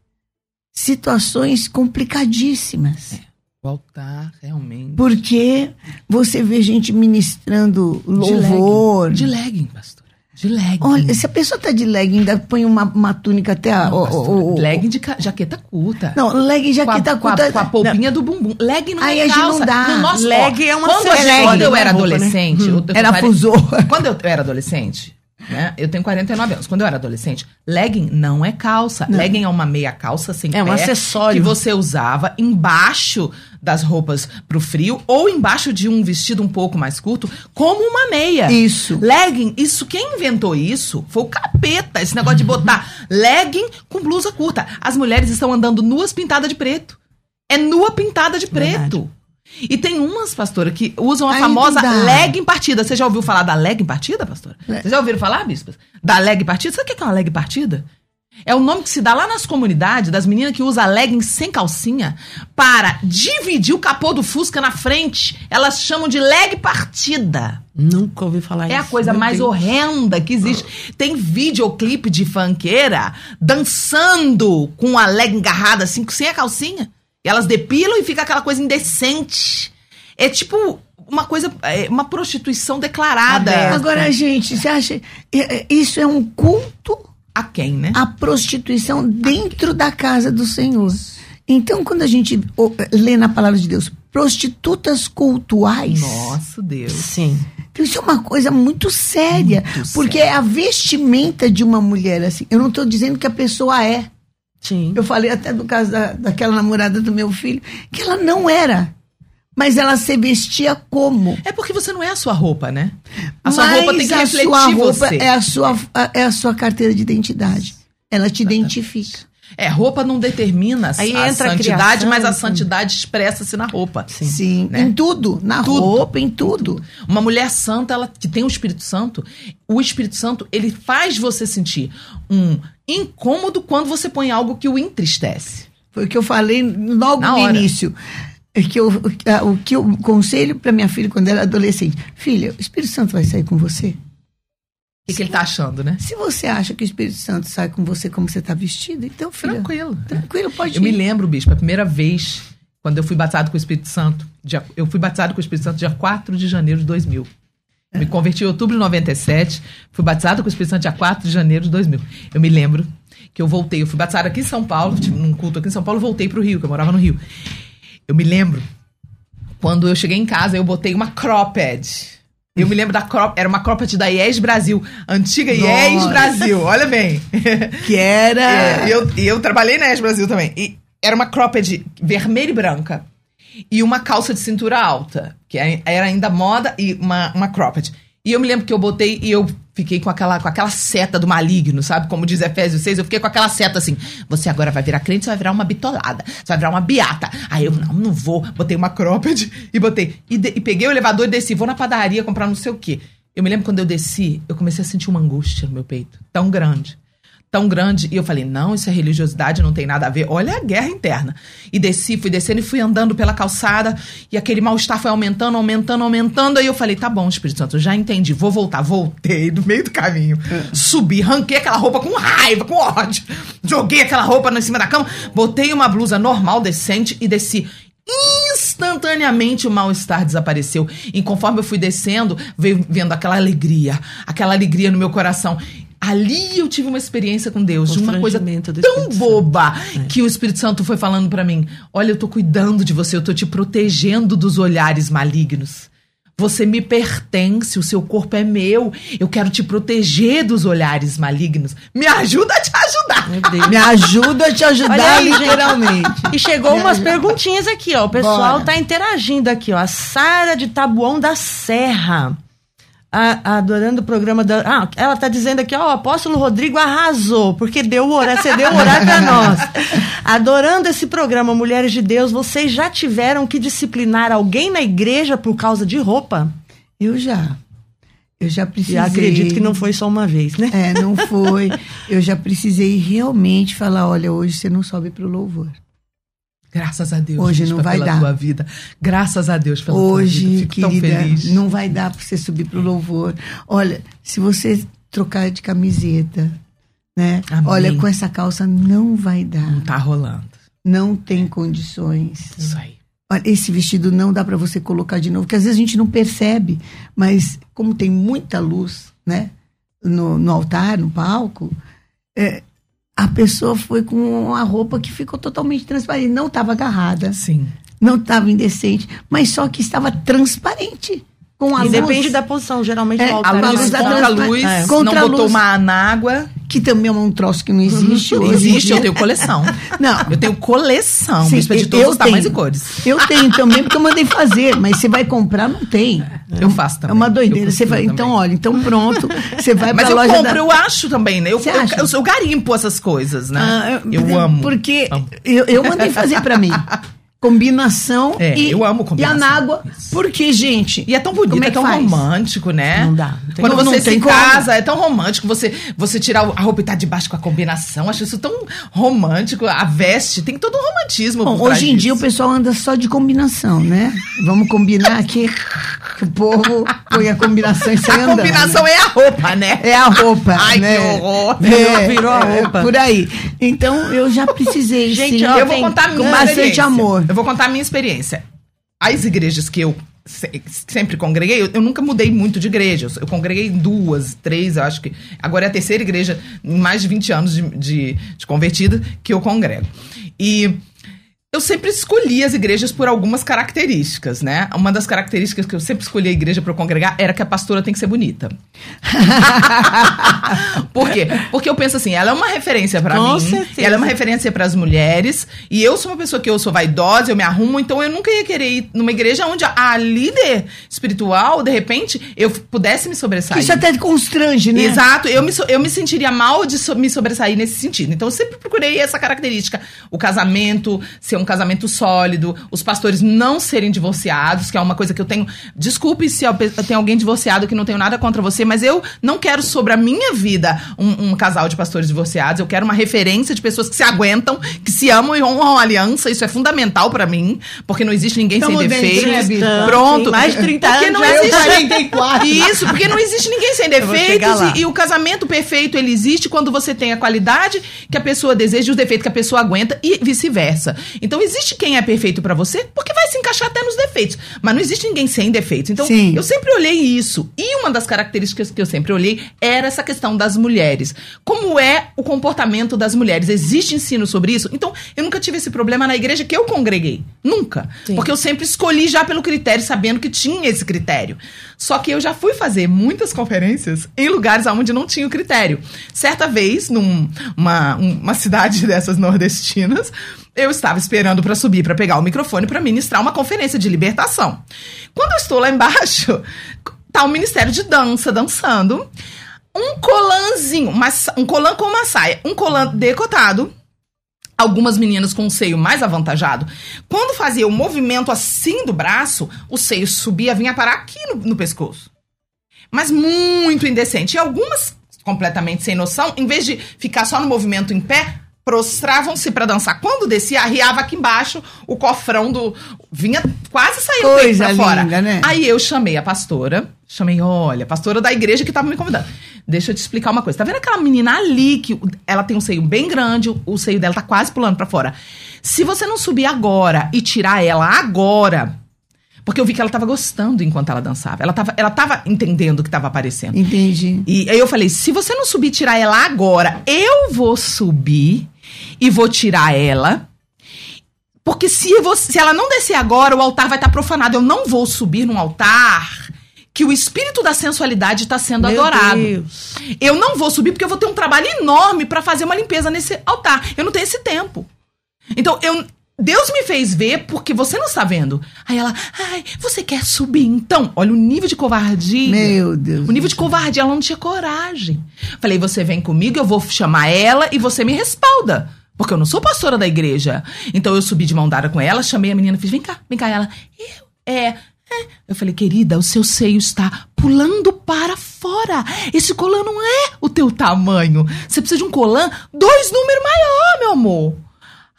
situações complicadíssimas. O altar, realmente. Porque você vê gente ministrando louvor. De legging, pastora. De legging. Olha, se a pessoa tá de legging, ainda põe uma, uma túnica até a. Não, pastora, o- o- legging de jaqueta curta. Não, legging com a, jaqueta com a- curta. com a polpinha do bumbum. Leg não Aí é a gente calça. não dá. No nosso, ó, é uma quando, quando eu não é era roupa, né? adolescente... eu- eu Era. Quando eu era adolescente, né? Eu tenho 49 anos. Quando eu era adolescente, legging não é calça. Legging é uma meia calça sem É um pé acessório. Que você usava embaixo das roupas pro frio ou embaixo de um vestido um pouco mais curto, como uma meia. Isso. Legging, isso quem inventou isso foi o capeta, esse negócio de botar legging com blusa curta. As mulheres estão andando nuas pintadas de preto. É nua pintada de preto. E tem umas, pastora, que usam a famosa dá. leg partida. Você já ouviu falar da leg partida, pastora? Le- Vocês já ouviram falar, bispas? Da leg partida? Sabe o que é uma leg partida? É o nome que se dá lá nas comunidades das meninas que usam legging sem calcinha para dividir o capô do Fusca na frente. Elas chamam de leg partida. Nunca ouvi falar É a isso. coisa Meu mais Deus. horrenda que existe. Tem videoclipe de funkeira dançando com a leg engarrada assim, sem a calcinha. Elas depilam e fica aquela coisa indecente. É tipo uma coisa, é uma prostituição declarada. Aberta. Agora, gente, você acha. é, é, Isso é um culto A quem, né? à prostituição dentro da casa do Senhor. Então, quando a gente lê na palavra de Deus prostitutas cultuais, Nossa, Deus. Sim. então isso é uma coisa muito séria. Muito porque é a vestimenta de uma mulher assim. Eu não estou dizendo que a pessoa é. Sim. Eu falei até do caso da, daquela namorada do meu filho, que ela não era. Mas ela se vestia como? É porque você não é a sua roupa, né? A sua Mas roupa tem que a refletir sua roupa você. É a sua, é a sua carteira de identidade. Ela te identifica. É, roupa não determina Aí a entra a santidade, criação, mas a santidade expressa-se na roupa. Sim, Né? em tudo. Na Tudo. roupa, em tudo. Uma mulher santa, ela que tem o Espírito Santo, o Espírito Santo, ele faz você sentir um incômodo quando você põe algo que o entristece. Foi o que eu falei logo Na no hora. início. É que eu, o que eu conselho para minha filha quando ela era adolescente: Filha, o Espírito Santo vai sair com você? O que, que ele tá achando, né? Se você acha que o Espírito Santo sai com você como você está vestida, então, filha, Tranquilo. tranquilo, pode Eu me ir. lembro, bispo, a primeira vez quando eu fui batizado com o Espírito Santo. dia- eu fui batizado com o Espírito Santo dia 4 de janeiro de 2000. Me converti em outubro de 97, fui batizado com o Espírito Santo dia 4 de janeiro de 2000. Eu me lembro que eu voltei, eu fui batizado aqui em São Paulo, tive num culto aqui em São Paulo, voltei pro Rio, que eu morava no Rio. Eu me lembro quando eu cheguei em casa, eu botei uma cropped. Eu me lembro da crop, era uma cropped da IES Brasil, antiga IES Nossa. Brasil, olha bem. Que era. É, eu, e eu trabalhei na ES Brasil também. E era uma cropped vermelha e branca. E uma calça de cintura alta, que era ainda moda, e uma, uma cropped. E eu me lembro que eu botei e eu fiquei com aquela, com aquela seta do maligno, sabe? Como diz Efésios 6, eu fiquei com aquela seta assim. Você agora vai virar crente, você vai virar uma bitolada. Você vai virar uma beata. Aí eu, não, não vou. Botei uma cropped e botei. E, de- e peguei o elevador e desci. Vou na padaria comprar não sei o quê. Eu me lembro quando eu desci, eu comecei a sentir uma angústia no meu peito. Tão grande. Tão grande. E eu falei, não, isso é religiosidade, não tem nada a ver. Olha a guerra interna. E desci, fui descendo e fui andando pela calçada. E aquele mal-estar foi aumentando, aumentando, aumentando. Aí eu falei, tá bom, Espírito Santo, já entendi, vou voltar. Voltei no meio do caminho. Subi, ranquei aquela roupa com raiva, com ódio. Joguei aquela roupa em cima da cama, botei uma blusa normal, decente e desci. Instantaneamente o mal-estar desapareceu. E conforme eu fui descendo, veio vendo aquela alegria, aquela alegria no meu coração. Ali eu tive uma experiência com Deus, de uma coisa tão boba que o Espírito Santo foi falando pra mim: "Olha, eu tô cuidando de você, eu tô te protegendo dos olhares malignos. Você me pertence, o seu corpo é meu. Eu quero te proteger dos olhares malignos. Me ajuda a te ajudar." Me ajuda a te ajudar, aí, literalmente. E chegou Me umas ajuda. perguntinhas aqui, ó. O pessoal Bora. tá interagindo aqui, ó. A Sara de Tabuão da Serra. A- adorando o programa da. Ah, ela tá dizendo aqui, ó, o apóstolo Rodrigo arrasou, porque deu o horário, você deu o horário pra nós. Adorando esse programa, Mulheres de Deus, vocês já tiveram que disciplinar alguém na igreja por causa de roupa? Eu já. Eu já precisei. E acredito que não foi só uma vez, né? É, não foi. Eu já precisei realmente falar: olha, hoje você não sobe pro louvor. Graças a Deus. Hoje não vai pela dar. tua vida. Graças a Deus pela tua Hoje, vida. Fico tão querida, feliz. não vai dar para você subir pro louvor. Olha, se você trocar de camiseta, né? Amém. Olha, com essa calça não vai Não dar. tá rolando. Não tem condições. Isso aí. Olha, esse vestido não dá para você colocar de novo, porque às vezes a gente não percebe, mas como tem muita luz, né, no, no altar, no palco, é, a pessoa foi com uma roupa que ficou totalmente transparente, não estava agarrada, Sim. não estava indecente, mas só que estava transparente com a E luz. depende da posição, geralmente É, o A luz da contra a luz, é. Contra não a botou luz. uma anágua. Que também é um troço que não existe hoje. Existe, eu tenho coleção. Não, Eu tenho coleção, Sim, bispa de eu todos os tamanhos e cores. eu tenho também porque eu mandei fazer, mas você vai comprar, não tem. Eu faço É também. uma doideira. Eu Você vai, então, olha, então pronto. Você vai Mas pra eu loja compro, da... eu acho também, né? Eu, eu, eu, eu garimpo essas coisas, né? Ah, eu amo. Porque Amo. eu, eu mandei fazer pra mim. Combinação É, e, eu amo combinação. e a água. Isso. Porque, gente. E é tão bonito, é, é tão faz? romântico, né? Não dá, não Quando como. você Não se tem como. casa, é tão romântico você, você tirar a roupa e tá debaixo com a combinação. Acho isso tão romântico. A veste tem todo um romantismo. Bom, hoje em dia o disso. pessoal anda só de combinação, né? Vamos combinar aqui que o povo põe a combinação e sai A andando, combinação né? é a roupa, né? É a roupa. Ai, né? que horror. É, Virou a é, roupa. por aí. Então, eu já precisei, Gente, sim. eu vou contar minha com bastante amor. Eu vou contar a minha experiência. As igrejas que eu se- sempre congreguei, eu, eu nunca mudei muito de igreja. Eu, eu congreguei em duas, três, eu acho que. Agora é a terceira igreja em mais de 20 anos de, de, de convertida que eu congrego. E eu sempre escolhi as igrejas por algumas características, né? Uma das características que eu sempre escolhi a igreja para congregar era que a pastora tem que ser bonita. Por quê? Porque eu penso assim, ela é uma referência para mim, certeza. ela é uma referência para as mulheres, e eu sou uma pessoa que eu sou vaidosa, eu me arrumo, então eu nunca ia querer ir numa igreja onde a líder espiritual, de repente, eu pudesse me sobressair. Isso até constrange, né? Exato, eu me, eu me sentiria mal de so- me sobressair nesse sentido. Então eu sempre procurei essa característica. O casamento ser um casamento sólido, os pastores não serem divorciados, que é uma coisa que eu tenho. Desculpe se tem alguém divorciado que não tenho nada contra você, mas eu não quero sobre a minha vida um, um casal de pastores divorciados. Eu quero uma referência de pessoas que se aguentam, que se amam e honram a aliança. Isso é fundamental pra mim, porque não existe ninguém Tamo sem defeitos. né, Bispa? Pronto. Mais de 30 Porque anos não existe. 44. Isso, porque não existe ninguém sem defeitos e, e o casamento perfeito ele existe quando você tem a qualidade que a pessoa deseja e os defeitos que a pessoa aguenta e vice-versa. Então existe quem é perfeito pra você porque vai se encaixar até nos defeitos, mas não existe ninguém sem defeitos. Então Sim. eu sempre olhei isso e uma das características que eu sempre olhei era essa questão das mulheres. Como é o comportamento das mulheres? Existe ensino sobre isso? Então eu nunca tive esse problema na igreja que eu congreguei, nunca, Sim. porque eu sempre escolhi já pelo critério, sabendo que tinha esse critério. Só que eu já fui fazer muitas conferências em lugares onde não tinha o critério. Certa vez, numa uma, uma cidade dessas nordestinas, eu estava esperando para subir para pegar o microfone para ministrar uma conferência de libertação. Quando eu estou lá embaixo, tá o Ministério de Dança dançando. Um colanzinho, uma um colan com uma saia, um colan decotado, algumas meninas com o seio mais avantajado, quando fazia o movimento assim do braço, o seio subia, vinha parar aqui no, no pescoço. Mas muito indecente. E algumas completamente sem noção, em vez de ficar só no movimento em pé, prostravam-se para dançar. Quando descia, arriava aqui embaixo o cofrão do. vinha quase saindo Coisa pra fora. linda, né? Aí eu chamei a pastora, chamei, olha, a pastora da igreja que tava me convidando. Deixa eu te explicar uma coisa. Tá vendo aquela menina ali que ela tem um seio bem grande, o, seio dela tá quase pulando pra fora. Se você não subir agora e tirar ela agora, porque eu vi que ela tava gostando enquanto ela dançava. Ela tava, ela tava entendendo o que tava aparecendo. Entendi. E aí eu falei: se você não subir e tirar ela agora, eu vou subir e vou tirar ela. Porque se, você, se ela não descer agora, o altar vai estar profanado. Eu não vou subir num altar que o espírito da sensualidade está sendo Meu adorado. Deus. Eu não vou subir porque eu vou ter um trabalho enorme para fazer uma limpeza nesse altar. Eu não tenho esse tempo. Então, eu. Deus me fez ver porque você não está vendo. Aí ela, ai, você quer subir então? Olha o nível de covardia. Meu Deus. O nível de covardia, ela não tinha coragem. Falei, você vem comigo, eu vou chamar ela e você me respalda. Porque eu não sou pastora da igreja. Então eu subi de mão dada com ela, chamei a menina, fiz, vem cá, vem cá. Ela, eu, é, é. Eu falei, querida, o seu seio está pulando para fora. Esse colã não é o teu tamanho. Você precisa de um colã dois números maior, meu amor.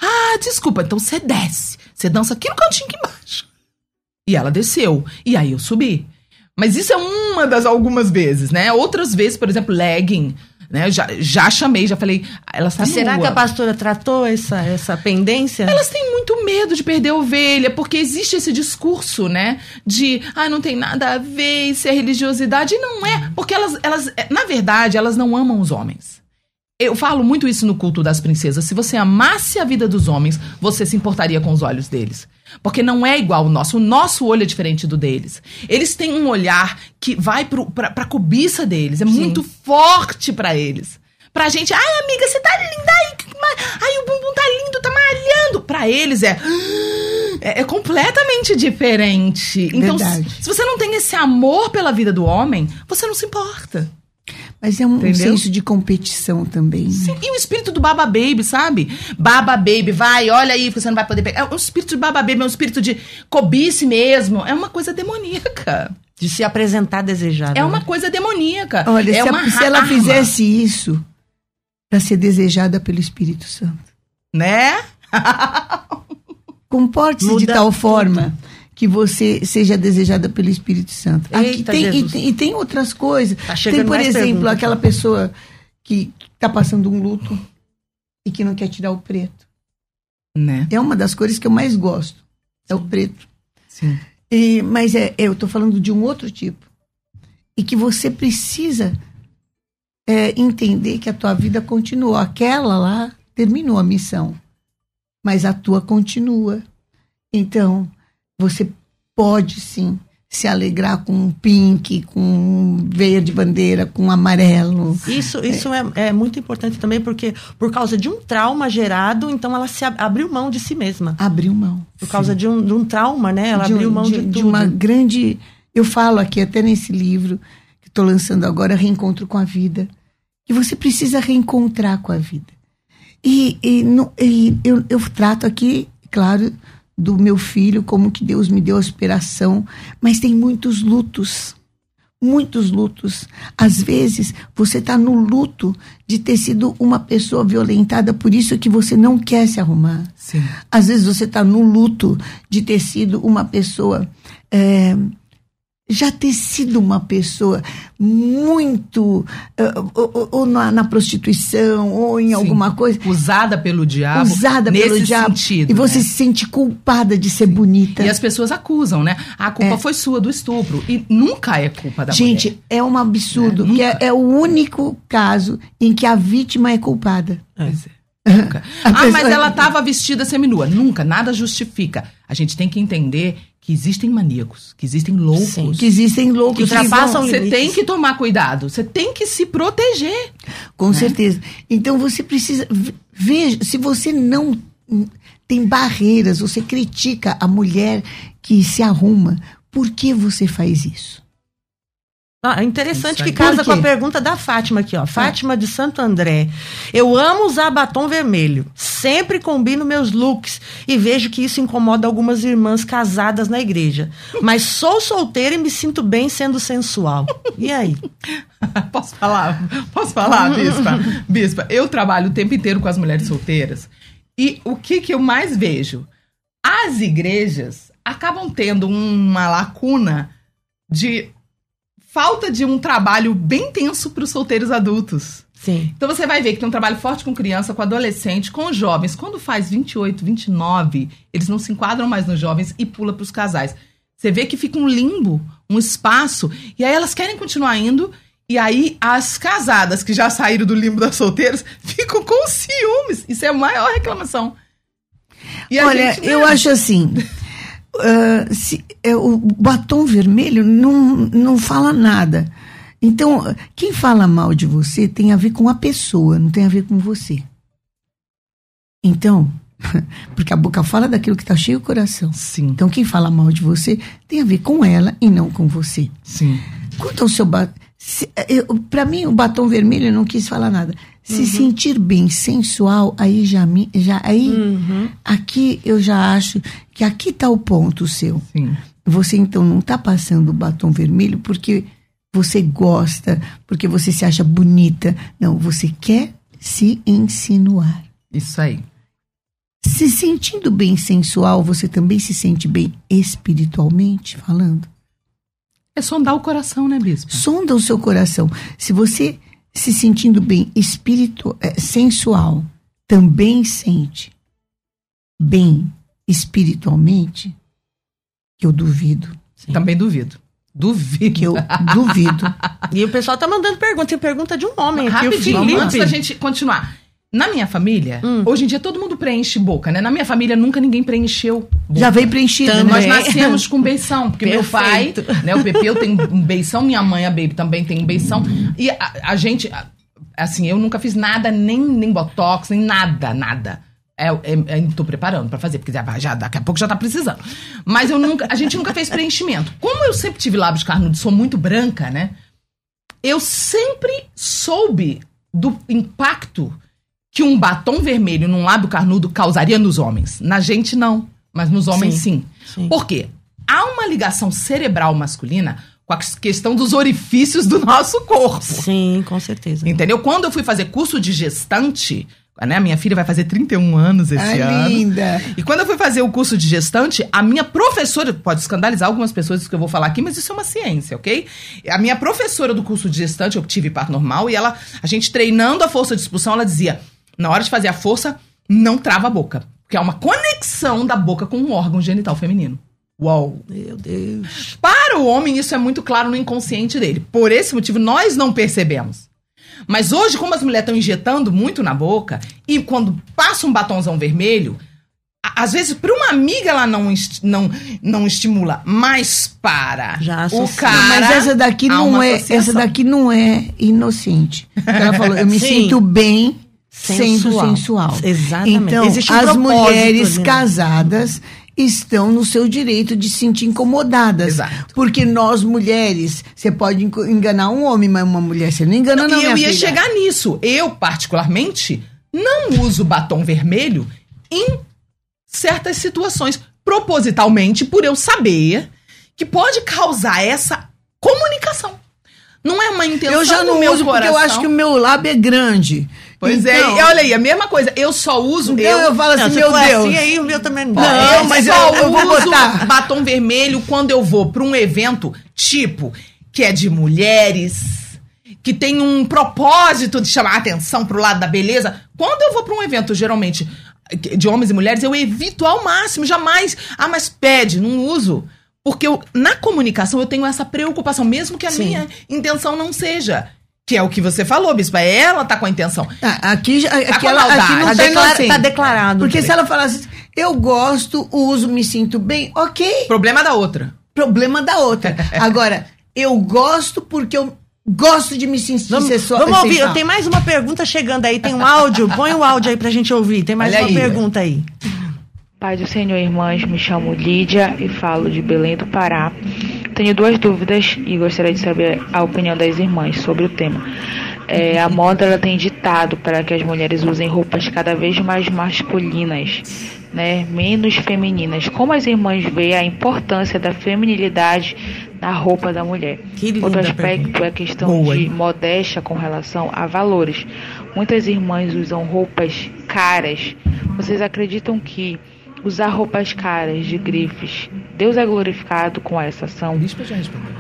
Ah, desculpa, então você desce. Você dança aqui no cantinho aqui embaixo. E ela desceu. E aí eu subi. Mas isso é uma das algumas vezes, né? Outras vezes, por exemplo, legging, né? Já, já chamei, já falei, ela está Será nua. que a pastora tratou essa, essa pendência? Elas têm muito medo de perder a ovelha, porque existe esse discurso, né? De, ah, não tem nada a ver, isso é religiosidade. E não é, porque elas, elas, na verdade, elas não amam os homens. Eu falo muito isso no culto das princesas. Se você amasse a vida dos homens, você se importaria com os olhos deles. Porque não é igual o nosso. O nosso olho é diferente do deles. Eles têm um olhar que vai pro, pra, pra cobiça deles. É muito forte pra eles. Pra gente, ai, amiga, você tá linda ma- Ai, o bumbum tá lindo, tá malhando. Pra eles é. É, é completamente diferente. Então, Verdade. se você não tem esse amor pela vida do homem, você não se importa. Mas é um Entendeu? senso de competição também. né? Sim, e o espírito do Baba Baby, sabe? Baba Baby, vai, olha aí, você não vai poder pegar. É um espírito de Baba Baby, é um espírito de cobice mesmo. É uma coisa demoníaca. De se apresentar desejado. É uma né? coisa demoníaca. Olha, é se, a- se ela fizesse isso para ser desejada pelo Espírito Santo, Né? comporte-se de tal tudo. forma que você seja desejada pelo Espírito Santo. Aqui Eita, tem, e, tem, e tem outras coisas. Tá tem, por exemplo, perguntas. aquela pessoa que está passando um luto e que não quer tirar o preto. Né? É uma das cores que eu mais gosto. É o preto. Sim. E- mas é, eu estou falando de um outro tipo. E que você precisa é, entender que a tua vida continuou. Aquela lá terminou a missão. Mas a tua continua. Então, você pode sim se alegrar com um pink, com um verde bandeira, com um amarelo. Isso, isso é, é muito importante também, porque por causa de um trauma gerado, então ela se ab- abriu mão de si mesma. Abriu mão. Por causa de um, de um trauma, né? Ela de, um- abriu mão de, de, uma grande. Eu falo aqui até nesse livro que estou lançando agora, Reencontro com a Vida, que você precisa reencontrar com a vida. E, e, no- e eu, eu trato aqui, claro, do meu filho, como que Deus me deu a inspiração, mas tem muitos lutos. Muitos lutos. Às vezes, você está no luto de ter sido uma pessoa violentada, por isso que você não quer se arrumar. Sim. Às vezes você está no luto de ter sido uma pessoa. é, já ter sido uma pessoa muito. é, ou, ou- ou na, na prostituição, ou em Sim. alguma coisa. Usada pelo diabo. Usada nesse pelo diabo. sentido. e você né? se sente culpada de ser bonita. E as pessoas acusam, né? A culpa É. foi sua do estupro. E nunca é culpa da Gente, mulher. é um absurdo, É, é, é o único caso em que a vítima é culpada. Pois é. Nunca. Ah, mas ela estava vestida seminua. Nunca, nada justifica. A gente tem que entender que existem maníacos, que existem loucos. Sim. Que existem loucos Que ultrapassam Você limites. tem que tomar cuidado, você tem que se proteger. Com certeza. Então você precisa. ve- Veja, se você não tem barreiras, você critica a mulher que se arruma, por que você faz isso? Ah, interessante que casa com a pergunta da Fátima aqui, ó. Fátima de Santo André. Eu amo usar batom vermelho. Sempre combino meus looks e vejo que isso incomoda algumas irmãs casadas na igreja. Mas sou solteira e me sinto bem sendo sensual. E aí? Posso falar? Posso falar, Bispa? Bispa, eu trabalho o tempo inteiro com as mulheres solteiras. E o que, que eu mais vejo? As igrejas acabam tendo uma lacuna de falta de um trabalho bem tenso para os solteiros adultos. Sim. Então você vai ver que tem um trabalho forte com criança, com adolescente, com jovens. Quando faz 28, 29, eles não se enquadram mais nos jovens e pula para os casais. Você vê que fica um limbo, um espaço, e aí elas querem continuar indo, e aí as casadas que já saíram do limbo das solteiras ficam com ciúmes. Isso é a maior reclamação. E Olha, gente, né, eu acho assim. ah, se- é, o batom vermelho não, não fala nada. Então, quem fala mal de você tem a ver com a pessoa, não tem a ver com você. Então, porque a boca fala daquilo que está cheio o coração. Sim, Então, quem fala mal de você tem a ver com ela e não com você. sim. Quanto ao seu batom. Para mim, o batom vermelho eu não quis falar nada. Se sentir bem, sensual, aí já. já aí, Aqui eu já acho que aqui está o ponto seu. Sim. Você então não está passando o batom vermelho porque você gosta, porque você se acha bonita. Não, você quer se insinuar. Isso aí. Se sentindo bem sensual, você também se sente bem espiritualmente falando? É sondar o coração, né, Bispo? sonda o seu coração. Se você se sentindo bem espiritu eh, sensual, também sente bem espiritualmente, eu duvido, Também duvido. Duvido. que eu duvido. E o pessoal tá mandando pergunta. Tem pergunta de um homem aqui, Rapidinho, antes da gente continuar. Na minha família, Hum. hoje em dia todo mundo preenche boca, né? Na minha família nunca ninguém preencheu. boca. Já veio preenchido, Também. Nós né? nascemos com beição, porque meu pai, Perfeito. né, o Pepeu tem um beição, minha mãe, a Baby, também tem um beição. E a, a gente, a- assim, eu nunca fiz nada, nem, nem botox, nem nada, nada. É, é, é, tô preparando pra fazer, porque já, daqui a pouco já tá precisando. Mas eu nunca, a gente nunca fez preenchimento. Como eu sempre tive lábios carnudos, sou muito branca, né? Eu sempre soube do impacto que um batom vermelho num lábio carnudo causaria nos homens. Na gente, não. Mas nos homens, sim. Sim. Por quê? Há uma ligação cerebral masculina com a questão dos orifícios do nosso corpo. Sim, com certeza. Entendeu? Quando eu fui fazer curso de gestante, né? Minha filha vai fazer 31 anos esse Ah, ano. linda. E quando eu fui fazer o curso de gestante, a minha professora, pode escandalizar algumas pessoas isso que eu vou falar aqui, mas isso é uma ciência, ok? A minha professora do curso de gestante, eu tive parto normal, e ela, a gente treinando a força de expulsão, ela dizia: na hora de fazer a força, não trava a boca. Porque é uma conexão da boca com um órgão genital feminino. Uau! Meu Deus. Para o homem, isso é muito claro no inconsciente dele. Por esse motivo, nós não percebemos. Mas hoje, como as mulheres estão injetando muito na boca, e quando passa um batonzão vermelho, às vezes, para uma amiga, ela não, não, não estimula, mas para Já o cara. Mas essa daqui não é, associação. essa daqui não é inocente. Ela falou, eu me Sim. sinto bem sendo Sensual. sensual. Exatamente. Então, Existe um as mulheres né? casadas estão no seu direito de se sentir incomodadas. Exato. Porque nós mulheres, você pode enganar um homem, mas uma mulher você não engana não, e eu ia filha. chegar nisso. Eu, particularmente, não uso batom vermelho em certas situações. Propositalmente, por eu saber que pode causar essa comunicação. Não é uma intenção Eu já não meu uso porque eu coração. acho que o meu lábio é grande. Pois é, Então- e olha aí, a mesma coisa. Eu só uso. Então eu, eu falo Não, assim, se meu for Deus. assim, aí o meu também não. Não, eu mas só eu- eu vou uso botar. batom vermelho quando eu vou pra um evento tipo que é de mulheres, que tem um propósito de chamar a atenção pro lado da beleza. Quando eu vou pra um evento, geralmente de homens e mulheres, eu evito ao máximo, jamais. Ah, mas pede, não uso. Porque eu, na comunicação eu tenho essa preocupação, mesmo que a Sim. minha intenção não seja. Que é o que você falou, Bispa. Ela tá com a intenção. Ah, Aqui, já- aqui, com ela, aqui não Tá, tá declara- inocente. tá declarado. Porque se ela falasse, eu gosto, uso, me sinto bem, ok. Problema da outra. Problema da outra. Agora, eu gosto porque eu gosto de me sentir Vamos, sensual. vamos ouvir, tem mais uma pergunta chegando aí, tem um áudio, põe o áudio aí pra gente ouvir, tem mais Olha uma aí. pergunta aí. Pai do Senhor, irmãs, me chamo Lídia e falo de Belém do Pará. Tenho duas dúvidas e gostaria de saber a opinião das irmãs sobre o tema. É, a moda ela tem ditado para que as mulheres usem roupas cada vez mais masculinas, né, menos femininas. Como as irmãs veem a importância da feminilidade na roupa da mulher? Que Outro aspecto pergunta. é a questão Boa, de modéstia com relação a valores. Muitas irmãs usam roupas caras. Vocês acreditam que usar roupas caras de grifes, Deus é glorificado com essa ação? Bispo já respondeu.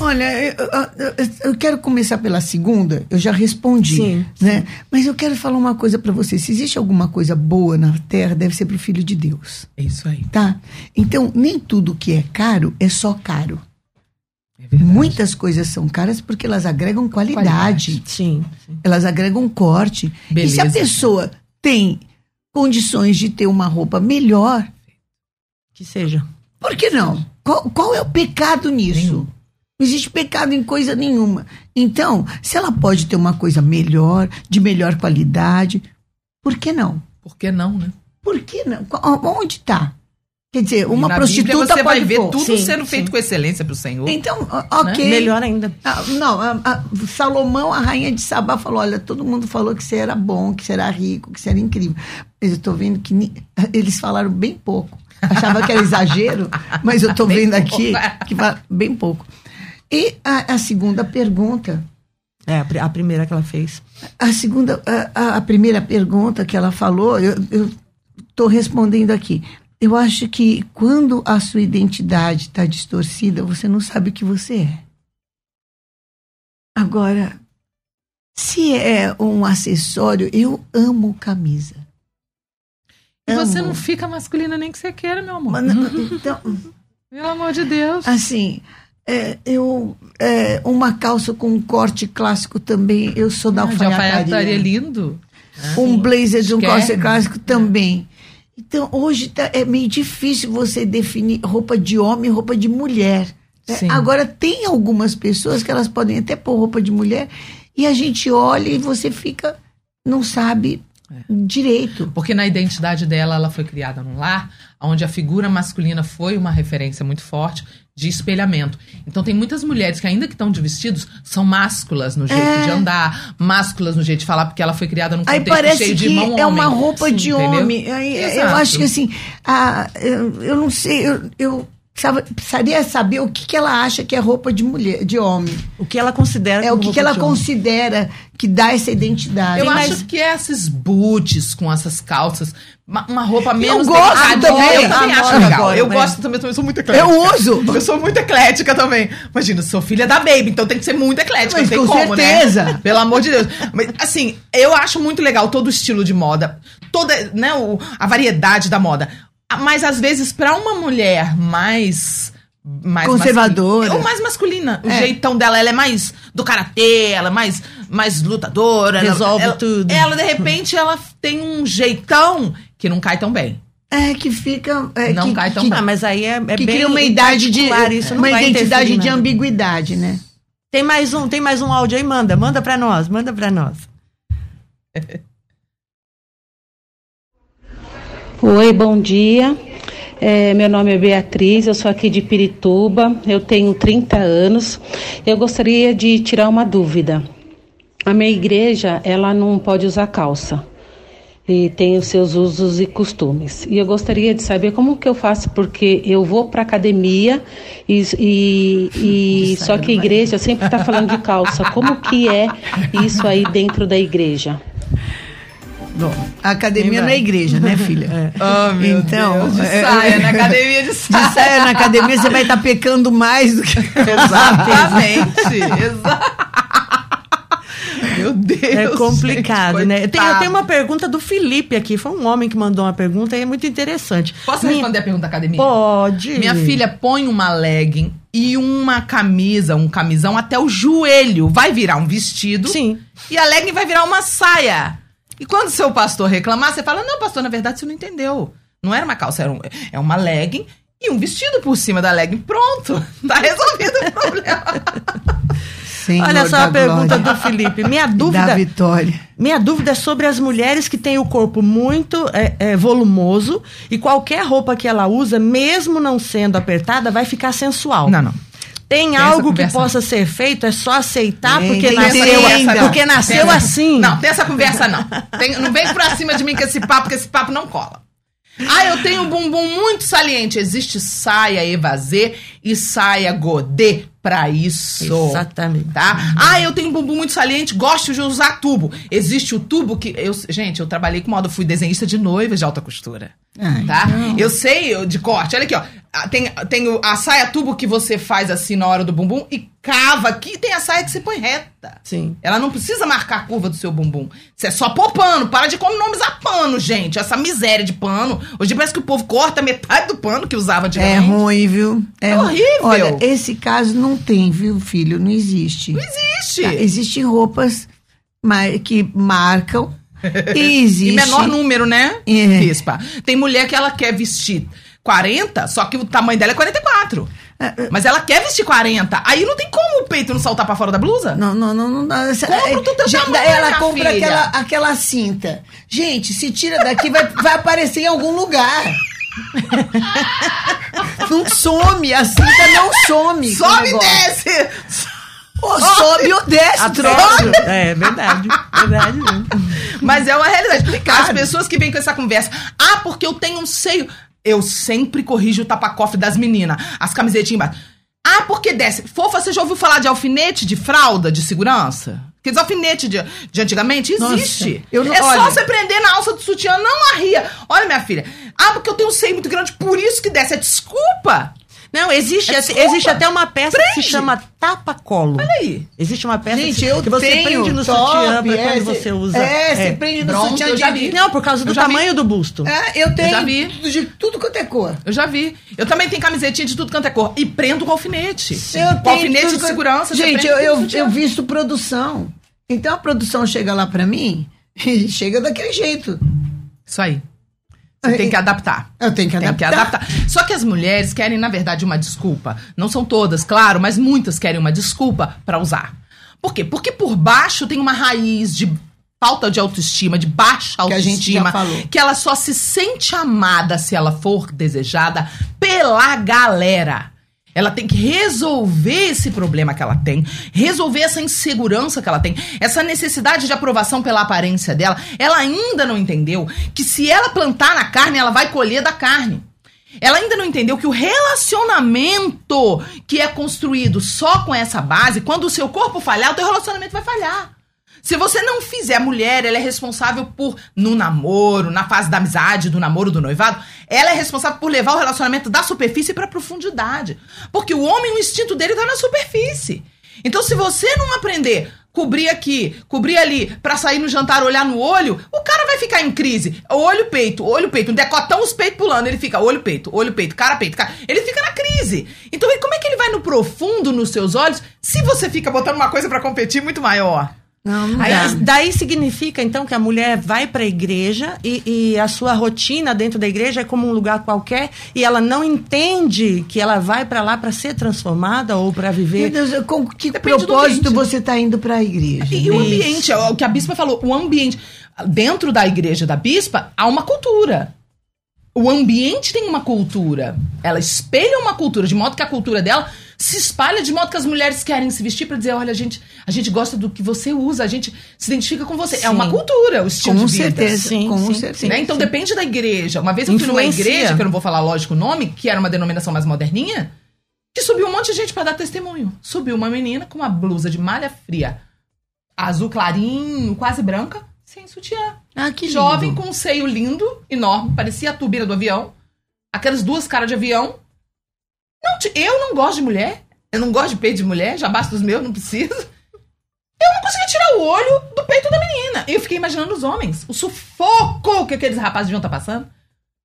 Olha, eu, eu- eu quero começar pela segunda, eu já respondi, Sim, né? Mas eu quero falar uma coisa para você. Se existe alguma coisa boa na Terra, deve ser pro Filho de Deus, É isso aí. tá? Então, nem tudo que é caro é só caro. É verdade. Muitas coisas são caras porque elas agregam qualidade, Sim. sim. elas agregam corte. E se a Beleza. pessoa tem condições de ter uma roupa melhor, Que seja. por que não? Qual, qual é o pecado nisso? Nenhum. Não existe pecado em coisa nenhuma. Então, se ela pode ter uma coisa melhor, de melhor qualidade, por que não? Por que não, né? Por que não? Onde está? Quer dizer, uma Na prostituta Bíblia você pode vai ver pôr. tudo Sim, sendo sim. feito com excelência pro Senhor. Então, ó, ok. Melhor ainda. Ah, não, a- a- Salomão, a rainha de Sabá, falou: olha, todo mundo falou que você era bom, que você era rico, que você era incrível. Mas eu estou vendo que ni- eles falaram bem pouco. Achava que era exagero, mas eu estou vendo aqui pouco. que fala bem pouco. E a, a segunda pergunta, É, a pri- a primeira que ela fez. a segunda, a, a- a primeira pergunta que ela falou, eu estou respondendo aqui. Eu acho que quando a sua identidade está distorcida, você não sabe o que você é. Agora, se é um acessório, eu amo camisa. E você Amo. não fica masculina nem que você queira, meu amor. Mas então, Pelo amor de Deus. assim, é, eu é, uma calça com um corte clássico também, eu sou da Ah, de alfaiataria alfaiataria. lindo. um blazer de um corte clássico também. Então, hoje tá- é meio difícil você definir roupa de homem e roupa de mulher. né? Agora, tem algumas pessoas que elas podem até pôr roupa de mulher e a gente olha e você fica, não sabe É. direito. Porque na identidade dela, ela foi criada num lar onde a figura masculina foi uma referência muito forte de espelhamento. Então tem muitas mulheres que ainda que estão de vestidos são másculas no jeito É. de andar, másculas no jeito de falar, porque ela foi criada num Aí contexto parece cheio de que irmão é uma homem. roupa Sim, de entendeu? homem. Aí, eu acho que assim, ah, eu, eu não sei, eu, eu precisaria saber o que, que ela acha que é roupa de mulher, de homem. O que ela considera É o que, que ela considera que dá essa identidade. Eu Tem acho que é esses boots com essas calças, uma, uma roupa menos gosto delicadinha. também. Eu também acho legal. agora, eu né? gosto também, eu sou muito eclética. Eu uso. Eu sou muito eclética também. Imagina, eu sou filha da Baby, então tem que ser muito eclética. Mas não tem com como, certeza. né? Pelo amor de Deus. Mas, assim, eu acho muito legal todo o estilo de moda, toda, né, o- a variedade da moda. Ah, Mas às vezes, pra uma mulher mais. mais Conservadora. masculina- ou mais masculina. O É. jeitão dela, ela é mais do karatê, ela é mais, mais lutadora. Resolve ela, tudo. Ela, de repente, ela tem um jeitão que não cai tão bem. É que fica. é, Não que, cai tão que, bem. Ah, mas aí é, é que bem cria uma idade de. isso uma identidade de ambiguidade, né? Tem mais um, tem mais um áudio aí, manda, manda pra nós, manda pra nós. Oi, bom dia. É, meu nome é Beatriz, eu sou aqui de Pirituba, eu tenho 30 anos. Eu gostaria de tirar uma dúvida. A minha igreja, ela não pode usar calça. E tem os seus usos e costumes. E eu gostaria de saber como que eu faço, porque eu vou para academia e, e, e só que a igreja sempre está falando de calça. Como que é isso aí dentro da igreja? Bom, academia vai? é igreja, né, filha? Oh, meu Então, Deus. De é- saia, na academia de De saia. saia na academia, você vai estar pecando mais do que. Exatamente. Exato. Meu Deus. É complicado, gente, né? Tem, eu tenho uma pergunta do Felipe aqui. Foi um homem que mandou uma pergunta e é muito interessante. Posso Minha- responder a pergunta da academia? Pode. Minha filha põe uma legging e uma camisa, um camisão até o joelho. Vai virar um vestido. Sim. E a legging vai virar uma saia. E quando seu pastor reclamar, você fala: Não, pastor, na verdade você não entendeu. Não era uma calça, era um- é uma legging e um vestido por cima da legging. Pronto. Tá resolvido o problema. Senhor Olha só a pergunta glória do Felipe. Minha dúvida, Da vitória. minha dúvida é sobre as mulheres que têm o corpo muito é, é, volumoso e qualquer roupa que ela usa, mesmo não sendo apertada, vai ficar sensual. Não, não. Tem essa algo que possa ser feito, é só aceitar Tem, porque tem que nasceu, ter ainda. porque nasceu Tem essa- assim. Não, tem essa conversa não. Tem- não vem pra cima de mim com esse papo, porque esse papo não cola. Ah, eu tenho um bumbum muito saliente. Existe saia evasê e saia godê pra isso. Exatamente. Tá? Ah, eu tenho um bumbum muito saliente, gosto de usar tubo. Existe o tubo que. Eu, gente, eu trabalhei com moda, fui desenhista de noivas de alta costura. Ai, Tá? Eu sei eu- de corte. Olha aqui, ó. Tem, tem a saia tubo que você faz assim na hora do bumbum e cava aqui. Tem a saia que você põe reta. Sim. Ela não precisa marcar a curva do seu bumbum. Isso é só pôr pano. Para de economizar pano, gente. Essa miséria de pano. Hoje parece que o povo corta metade do pano que usava É antigamente. ruim, viu? É ruim. horrível. Olha, esse caso não tem, viu, filho? Não existe. Não existe. Tá, Existem roupas que marcam e existe... E menor número, né? É. Tem mulher que ela quer vestir 40, só que o tamanho dela é 44. É, Mas ela quer vestir 40. Aí não tem como o peito não saltar pra fora da blusa? Não, não, não, não dá. Essa- Compra o teu Gente, tamanho, ela minha compra filha. aquela, aquela cinta. Gente, se tira daqui, vai, vai aparecer em algum lugar. não some, a cinta não some. Sobe e desce! Ou sobe ou desce. A sobe. É, verdade. Verdade mesmo. Mas é uma realidade. As pessoas que vêm com essa conversa, ah, porque eu tenho um seio. Eu sempre corrijo o tapa-cofre das meninas, as camisetinhas embaixo. Ah, porque desce. Fofa, você já ouviu falar de alfinete de fralda de segurança? Aqueles alfinetes de, de antigamente Nossa, existe. eu não- é só olha- você prender na alça do sutiã, não arria. Olha, minha filha. Ah, porque eu tenho um seio muito grande, por isso que desce. É desculpa. Não, existe, É desculpa. existe até uma peça que se Prende. chama tapa-colo. Olha aí. Existe uma peça Gente, que, eu que você tenho prende no top, sutiã pra é, quando cê- você usa. É, você prende no Pronto, sutiã eu de... já vi. Não, por causa do Eu já vi. tamanho do busto. É, eu tenho já vi. de tudo quanto é cor. Eu já vi. Eu também tenho camisetinha de tudo quanto é cor. E prendo com alfinete. Eu com tenho alfinete de que- segurança. Gente, prende eu, eu, eu visto produção. Então a produção chega lá pra mim e chega daquele jeito. Isso aí. Você É, tem que adaptar. Eu tenho que Tem adaptar. que adaptar. Só que as mulheres querem, na verdade, uma desculpa. Não são todas, claro, mas muitas querem uma desculpa pra usar. Por quê? Porque por baixo tem uma raiz de falta de autoestima, de baixa Que autoestima. falou. Que ela só se sente amada se ela for desejada pela galera. Ela tem que resolver esse problema que ela tem, resolver essa insegurança que ela tem, essa necessidade de aprovação pela aparência dela. Ela ainda não entendeu que se ela plantar na carne, ela vai colher da carne. Ela ainda não entendeu que o relacionamento que é construído só com essa base, quando o seu corpo falhar, o teu relacionamento vai falhar. Se você não fizer, a mulher, ela é responsável por, no namoro, na fase da amizade, do namoro, do noivado, ela é responsável por levar o relacionamento da superfície pra profundidade. Porque o homem, o instinto dele tá na superfície. Então, se você não aprender cobrir aqui, cobrir ali, pra sair no jantar, olhar no olho, o cara vai ficar em crise. Olho, peito, olho, peito, um decotão, os peitos pulando. Ele fica olho, peito, olho, peito, cara, peito, cara. Ele fica na crise. Então, como é que ele vai no profundo nos seus olhos se você fica botando uma coisa pra competir muito maior? Não, não Aí, daí significa, então, que a mulher vai para a igreja e, e a sua rotina dentro da igreja é como um lugar qualquer e ela não entende que ela vai para lá para ser transformada ou para Meu viver. Deus, com que Depende propósito você está indo para a igreja? E o ambiente, é o que a bispa falou, o ambiente. Dentro da igreja da bispa, há uma cultura. O ambiente tem uma cultura. Ela espelha uma cultura, de modo que a cultura dela se espalha, de modo que as mulheres querem se vestir para dizer: olha, a gente, a gente gosta do que você usa, a gente se identifica com você. É Sim. uma cultura, o estilo Com de vida. certeza, Sim, com sim, certeza. Né? Então depende da igreja. Uma vez eu fui numa igreja, que eu não vou falar lógico o nome, que era uma denominação mais moderninha, que subiu um monte de gente para dar testemunho. Subiu uma menina com uma blusa de malha fria, azul clarinho, quase branca, sem sutiã. Ah, que lindo. Jovem com um seio lindo, enorme, parecia a turbina do avião. Aquelas duas caras de avião. Não, eu não gosto de mulher. Eu não gosto de peito de mulher, já basta os meus, não preciso. Eu não consegui tirar o olho do peito da menina. E eu fiquei imaginando os homens, o sufoco que aqueles rapazes deviam estar passando.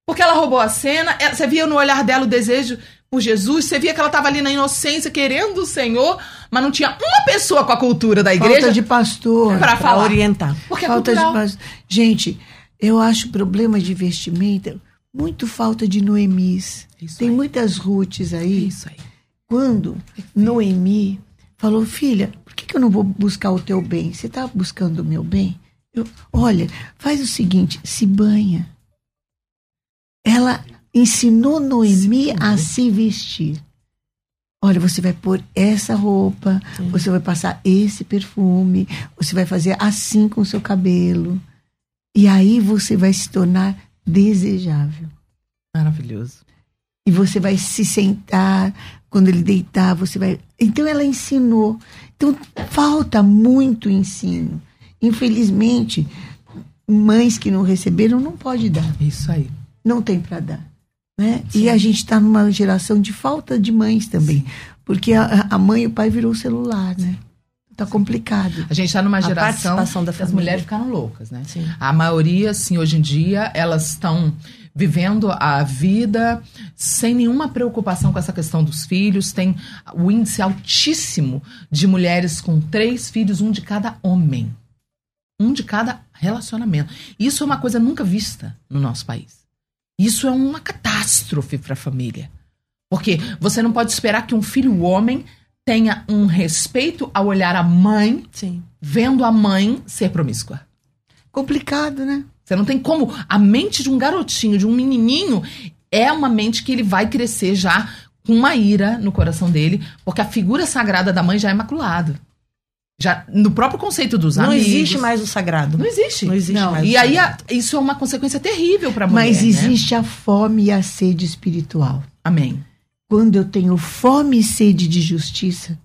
Porque ela roubou a cena, ela- você via no olhar dela o desejo por Jesus, você via que ela estava ali na inocência, querendo o Senhor, mas não tinha uma pessoa com a cultura da igreja Falta de pastor. pra Para falar. orientar. Porque é falta de cultural. pastor. Gente, eu acho problema de vestimenta muito falta de Noemis. Isso Tem aí. muitas Ruths aí. Isso aí. Quando Noemi falou: Filha, por que, que eu não vou buscar o teu bem? Você está buscando o meu bem? Eu, olha, faz o seguinte: se banha. Ela ensinou Noemi a se vestir. Olha, você vai pôr essa roupa, você vai passar esse perfume, você vai fazer assim com o seu cabelo. E aí você vai se tornar desejável. Maravilhoso. E você vai se sentar, quando ele deitar, você vai. Então ela ensinou. Então falta muito ensino. Infelizmente, mães que não receberam não pode dar. Isso aí. Não tem para dar. Né? E a gente está numa geração de falta de mães também. Porque a, a mãe e o pai virou o celular, né? Tá complicado. A gente está numa A geração participação da que as família. mulheres ficaram loucas, né? Sim. A maioria, assim, hoje em dia, elas estão vivendo a vida sem nenhuma preocupação com essa questão dos filhos. Tem o índice altíssimo de mulheres com três filhos, um de cada homem. Um de cada relacionamento. Isso é uma coisa nunca vista no nosso país. Isso é uma catástrofe para a família. Porque você não pode esperar que um filho homem tenha um respeito ao olhar a mãe Sim. vendo a mãe ser promíscua. Complicado, né? Você não tem como. A mente de um garotinho, de um menininho, é uma mente que ele vai crescer já com uma ira no coração dele, porque a figura sagrada da mãe já é maculada. Já no próprio conceito dos Não amigos. existe mais o sagrado. Não existe. Não existe Não. mais. o E aí a- isso é uma consequência terrível para a mulher. Mas né? existe a fome e a sede espiritual. Amém. Quando eu tenho fome e sede de justiça,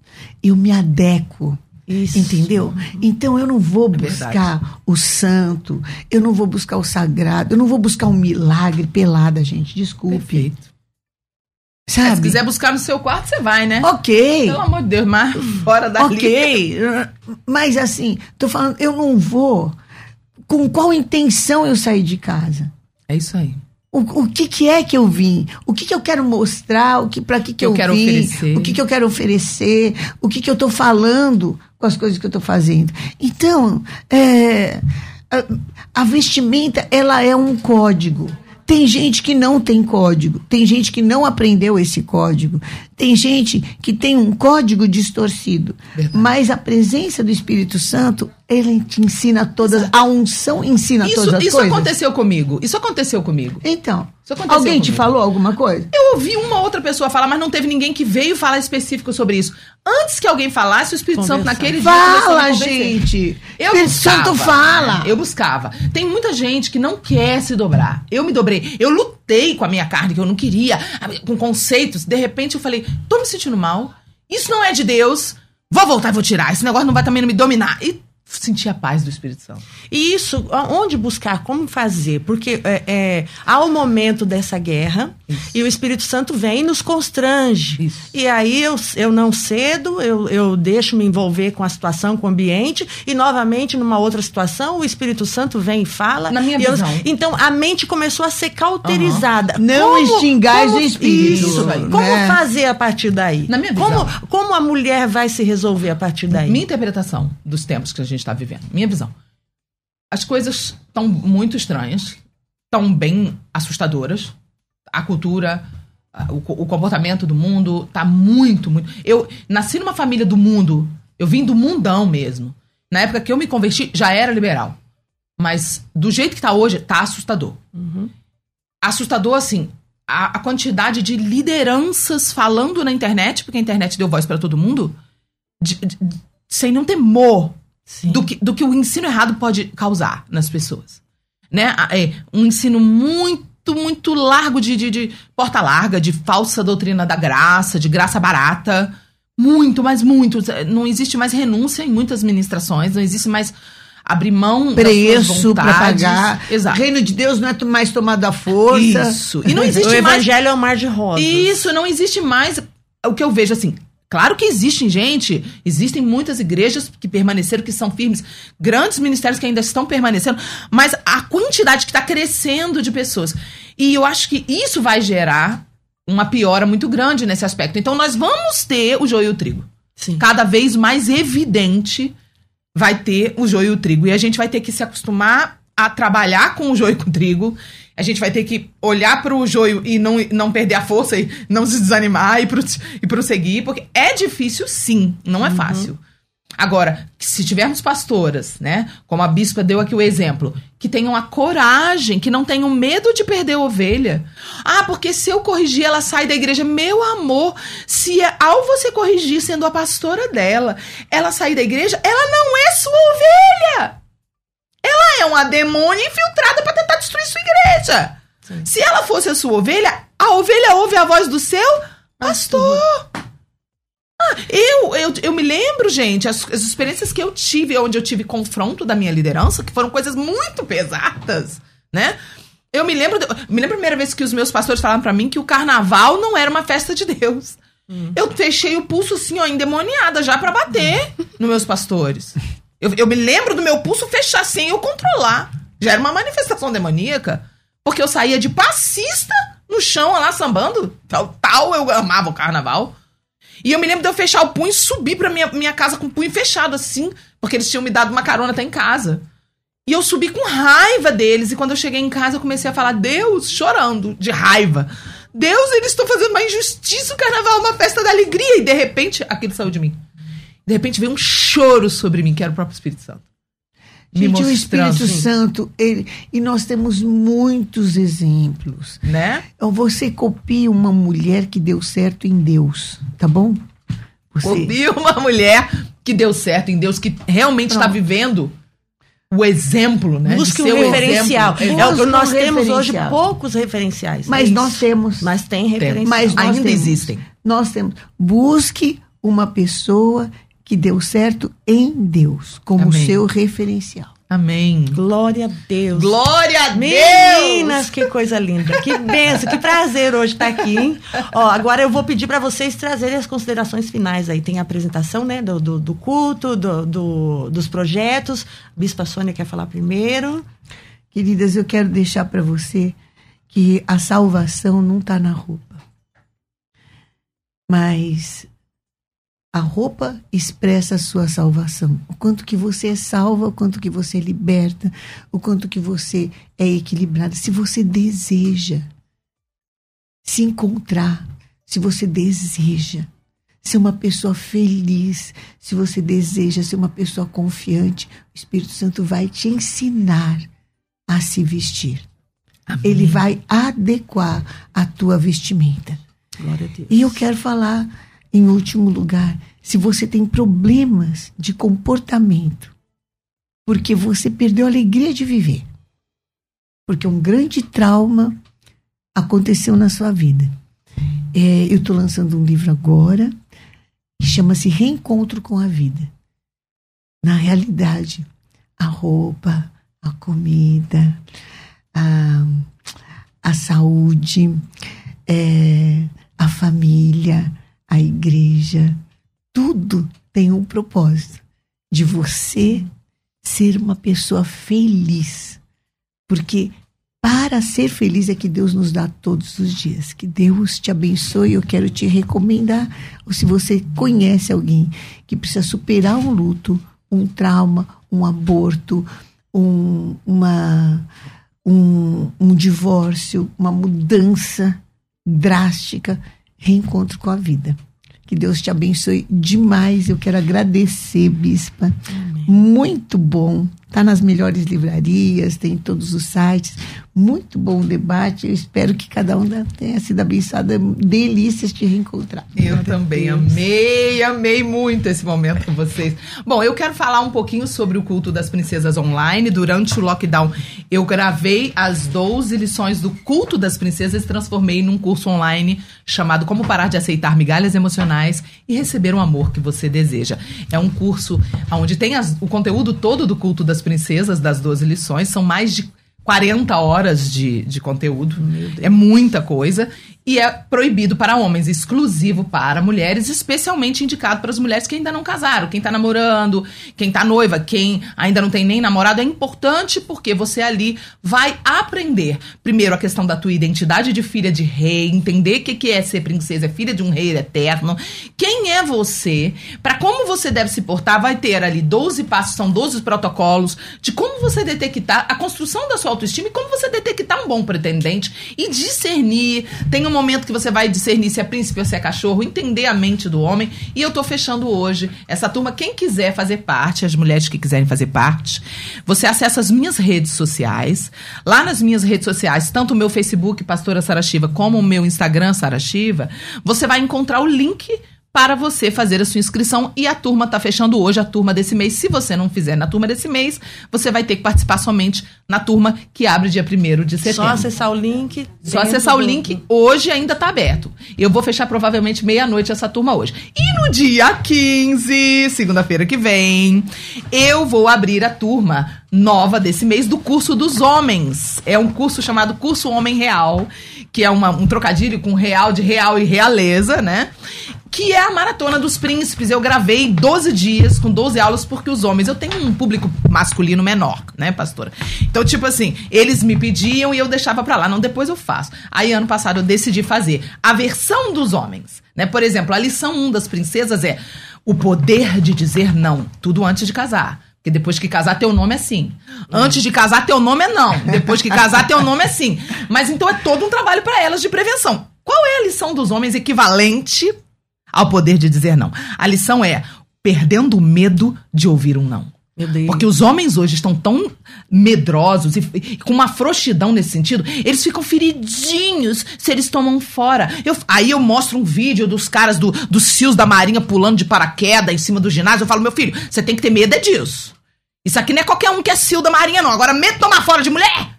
eu me adequo. Isso. Entendeu? Então eu não vou É buscar o santo, eu não vou buscar o sagrado, eu não vou buscar um milagre pelada, gente. Desculpe. Perfeito. É, Sabe? se quiser buscar no seu quarto, você vai, né? Ok. Pelo amor de Deus, mas fora dali. Ok. Mas assim, tô falando, eu não vou. Com qual intenção eu saí de casa? É isso aí. O, o que, que é que eu vim? O que, que eu quero mostrar? O que para que, que Eu eu, quero vim? oferecer. O que, que eu quero oferecer? O que, que eu estou falando com as coisas que eu estou fazendo? Então, é, a, a vestimenta ela é um código. Tem gente que não tem código, tem gente que não aprendeu esse código, tem gente que tem um código distorcido. Verdade. Mas a presença do Espírito Santo, ele te ensina todas, a unção ensina Isso, todas as isso coisas. aconteceu comigo. Isso aconteceu comigo. Então, Isso aconteceu alguém te comigo. falou alguma coisa? Eu ouvi uma outra pessoa falar, mas não teve ninguém que veio falar específico sobre isso. Antes que alguém falasse, o Espírito Santo naquele dia Fala, gente! Eu Espírito buscava, Santo fala! né? Eu buscava. Tem muita gente que não quer se dobrar. Eu me dobrei. Eu lutei com a minha carne, que eu não queria, com conceitos. De repente eu falei, tô me sentindo mal. Isso não é de Deus. Vou voltar e vou tirar. Esse negócio não vai também me dominar. E senti a paz do Espírito Santo. E isso, onde buscar, como fazer? Porque é, é, há o momento dessa guerra e o Espírito Santo vem e nos constrange. Isso. E aí eu, eu não cedo, eu, eu deixo me envolver com a situação, com o ambiente, e novamente, numa outra situação, o Espírito Santo vem e fala. Na minha e eu- visão. então a mente começou a ser cauterizada. Não extingais o espírito, Isso, né? como fazer a partir daí? Na minha como, visão. como a mulher vai se resolver a partir daí? Minha interpretação dos tempos que a gente está vivendo, minha visão. As coisas estão muito estranhas, estão bem assustadoras. A cultura, o, o comportamento do mundo tá muito, muito. Eu nasci numa família do mundo, eu vim do mundão mesmo. Na época que eu me converti, já era liberal. Mas do jeito que tá hoje, tá assustador. Assustador, assim, a, a quantidade de lideranças falando na internet, porque a internet deu voz para todo mundo, de- de- sem nenhum temor do que, do que o ensino errado pode causar nas pessoas. Né? É, um ensino muito, muito largo de, de, de porta larga, de falsa doutrina da graça, de graça barata. Muito, mas muito. Não existe mais renúncia em muitas ministrações, não existe mais abrir mão Preço para pagar. Exato. Reino de Deus não é mais tomado à força. Isso. E não o existe mais evangelho é um mar de rosas. isso, não existe mais o que eu vejo assim. Claro que existem gente, existem muitas igrejas que permaneceram, que são firmes, grandes ministérios que ainda estão permanecendo, mas a quantidade que está crescendo de pessoas. E eu acho que isso vai gerar uma piora muito grande nesse aspecto. Então nós vamos ter o joio e o trigo. Sim. Cada vez mais evidente vai ter o joio e o trigo. E a gente vai ter que se acostumar a trabalhar com o joio e com o trigo a gente vai ter que olhar pro joio e não, não perder a força e não se desanimar e, pro, e prosseguir, porque é difícil sim, não é fácil. Agora, se tivermos pastoras, né, como a bispa deu aqui o exemplo, que tenham a coragem, que não tenham medo de perder a ovelha. Ah, porque se eu corrigir, ela sai da igreja. Meu amor, se é- ao você corrigir sendo a pastora dela, ela sair da igreja, ela não é sua ovelha. Ela é uma demônia infiltrada para tentar destruir sua igreja. Se ela fosse a sua ovelha, a ovelha ouve a voz do seu pastor. Ah, eu, eu, eu me lembro, gente, as, as experiências que eu tive, onde eu tive confronto da minha liderança, que foram coisas muito pesadas, né? Eu me lembro, me lembro a primeira vez que os meus pastores falaram pra mim que o carnaval não era uma festa de Deus. Eu fechei o pulso assim, ó, endemoniada, já pra bater nos meus pastores. Eu, eu me lembro do meu pulso fechar sem eu controlar. Já era uma manifestação demoníaca. Porque eu saía de passista no chão lá sambando. Tal, tal eu amava o carnaval. E eu me lembro de eu fechar o punho e subir pra minha, minha casa com o punho fechado, assim, porque eles tinham me dado uma carona até em casa. E eu subi com raiva deles. E quando eu cheguei em casa, eu comecei a falar, Deus, chorando, de raiva. Deus, eles estão fazendo uma injustiça, o carnaval é uma festa da alegria. E de repente, aquilo saiu de mim. De repente veio um choro sobre mim, que era o próprio Espírito Santo. Me Gente, o Espírito Santo, ele, e nós temos muitos exemplos. né? Então, Você copia uma mulher que deu certo em Deus, tá bom? Você, Copia uma mulher que deu certo em Deus, que realmente está vivendo o exemplo, né? Busque um o referencial. É o que Busque um nós temos hoje poucos referenciais. Mas é nós temos. Mas tem referencial. Mas Ainda temos. existem. Nós temos. Busque uma pessoa que deu certo em Deus, como Amém. seu referencial. Amém. Glória a Deus. Glória a Meninas, que coisa linda. Que benção, que prazer hoje estar aqui, hein? Ó, agora eu vou pedir para vocês trazerem as considerações finais aí. Tem a apresentação, né, do, do, do culto, do, do- dos projetos. Bispa Sônia quer falar primeiro. Queridas, eu quero deixar para você que a salvação não está na roupa. Mas a roupa expressa a sua salvação. O quanto que você é salva, o quanto que você é liberta, o quanto que você é equilibrada. Se você deseja se encontrar, se você deseja ser uma pessoa feliz, se você deseja ser uma pessoa confiante, o Espírito Santo vai te ensinar a se vestir. Ele vai adequar a tua vestimenta. Glória a Deus. E eu quero falar, em último lugar, se você tem problemas de comportamento, porque você perdeu a alegria de viver, porque um grande trauma aconteceu na sua vida. É, eu estou lançando um livro agora que chama-se Reencontro com a Vida. Na realidade, a roupa, a comida, a, a saúde, é, a família, a igreja, tudo tem um propósito de você ser uma pessoa feliz. Porque para ser feliz é que Deus nos dá todos os dias. Que Deus te abençoe. Eu quero te recomendar, ou se você conhece alguém que precisa superar um luto, um trauma, um aborto, um, uma, um, um divórcio, uma mudança drástica, reencontro com a vida. Que Deus te abençoe demais. Eu quero agradecer, Bispa. Muito bom. Está nas melhores livrarias, tem em todos os sites. Muito bom o debate. Eu espero que cada um tenha sido abençoado. É Delícias te reencontrar. Eu também amei, amei muito esse momento com vocês. Bom, eu quero falar um pouquinho sobre o culto das princesas online. Durante o lockdown, eu gravei as 12 lições do culto das princesas e transformei num curso online chamado Como Parar de Aceitar Migalhas Emocionais e Receber o Amor que Você Deseja. É um curso onde tem as- o conteúdo todo do culto das princesas, das 12 lições. São mais de 40 horas de, de conteúdo. É muita coisa. E é proibido para homens, exclusivo para mulheres, especialmente indicado para as mulheres que ainda não casaram, quem tá namorando, quem tá noiva, quem ainda não tem nem namorado, é importante porque você ali vai aprender, primeiro, a questão da tua identidade de filha de rei, entender o que, que é ser princesa, é filha de um rei eterno, quem é você, para como você deve se portar, vai ter ali 12 passos, são 12 protocolos, de como você detectar a construção da sua autoestima e como você detectar um bom pretendente e discernir, tem um momento que você vai discernir se é príncipe ou se é cachorro, entender a mente do homem. E eu tô fechando hoje essa turma. Quem quiser fazer parte, as mulheres que quiserem fazer parte, você acessa as minhas redes sociais. Lá nas minhas redes sociais, tanto o meu Facebook, Pastora Sarashiva, como o meu Instagram, Sarashiva, você vai encontrar o link para você fazer a sua inscrição e a turma está fechando hoje, a turma desse mês. Se você não fizer na turma desse mês, você vai ter que participar somente na turma que abre dia 1 de setembro. Só acessar o link. Só acessar o link. Hoje ainda está aberto. Eu vou fechar provavelmente meia-noite essa turma hoje. E no dia 15, segunda-feira que vem, eu vou abrir a turma nova desse mês do curso dos homens. É um curso chamado Curso Homem Real, que é uma, um trocadilho com real de real e realeza, né? Que é a Maratona dos Príncipes. Eu gravei 12 dias com 12 aulas, porque os homens. Eu tenho um público masculino menor, né, pastora? Então, tipo assim, eles me pediam e eu deixava pra lá. Não, depois eu faço. Aí, ano passado, eu decidi fazer a versão dos homens. Né? Por exemplo, a lição 1 das princesas é o poder de dizer não, tudo antes de casar. Porque depois que casar, teu nome é sim. Antes de casar, teu nome é não. Depois que casar, teu nome é sim. Mas então é todo um trabalho para elas de prevenção. Qual é a lição dos homens equivalente ao poder de dizer não. A lição é perdendo o medo de ouvir um não. Porque os homens hoje estão tão medrosos e, e, com uma frouxidão nesse sentido, eles ficam feridinhos se eles tomam fora. Eu, aí eu mostro um vídeo dos caras do, dos fios da marinha pulando de paraquedas em cima do ginásio. Eu falo, meu filho, você tem que ter medo é disso. Isso aqui não é qualquer um que é cio da marinha, não. Agora, medo de tomar fora de mulher,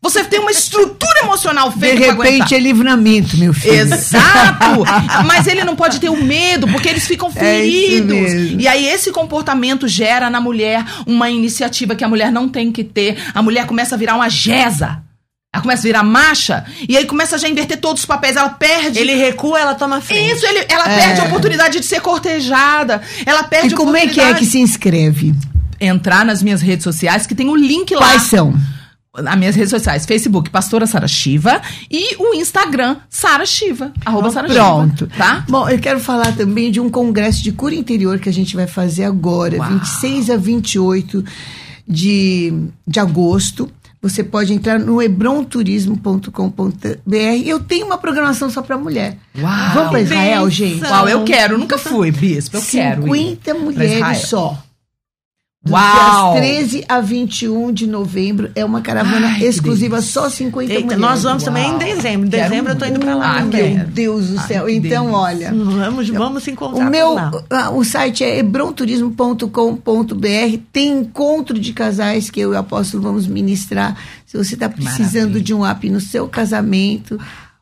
você tem uma estrutura emocional feita De repente é livramento, meu filho. Exato! Mas ele não pode ter o medo, porque eles ficam é feridos. É e aí esse comportamento gera na mulher uma iniciativa que a mulher não tem que ter. A mulher começa a virar uma jeza. Ela começa a virar macha e aí começa a já inverter todos os papéis. Ela perde. Ele recua, ela toma frente. Isso, ele, ela é. perde a oportunidade de ser cortejada. Ela perde e como é que é que se inscreve? Entrar nas minhas redes sociais, que tem o link lá. Quais são? Nas minhas redes sociais, Facebook, Pastora Sara Shiva e o Instagram, Sara Shiva, arroba Sara Pronto. tá? Bom, eu quero falar também de um congresso de cura interior que a gente vai fazer agora, Uau. 26 a 28 de, de agosto. Você pode entrar no hebronturismo.com.br. Eu tenho uma programação só para mulher. Uau, Vamos para Israel, gente? Uau, eu quero, nunca fui, bispo, eu 50 quero. 50 mulheres só. Uau! Dias 13 a 21 de novembro é uma caravana Ai, exclusiva, só 50 Eita, mulheres. Nós vamos Uau. também em dezembro. Em dezembro eu tô indo pra lá ah, também. Meu Deus do céu. Ai, então, olha. Vamos, vamos se encontrar. O meu o site é hebronturismo.com.br. Tem encontro de casais que eu e o apóstolo vamos ministrar. Se você está precisando Maravilha. de um up no seu casamento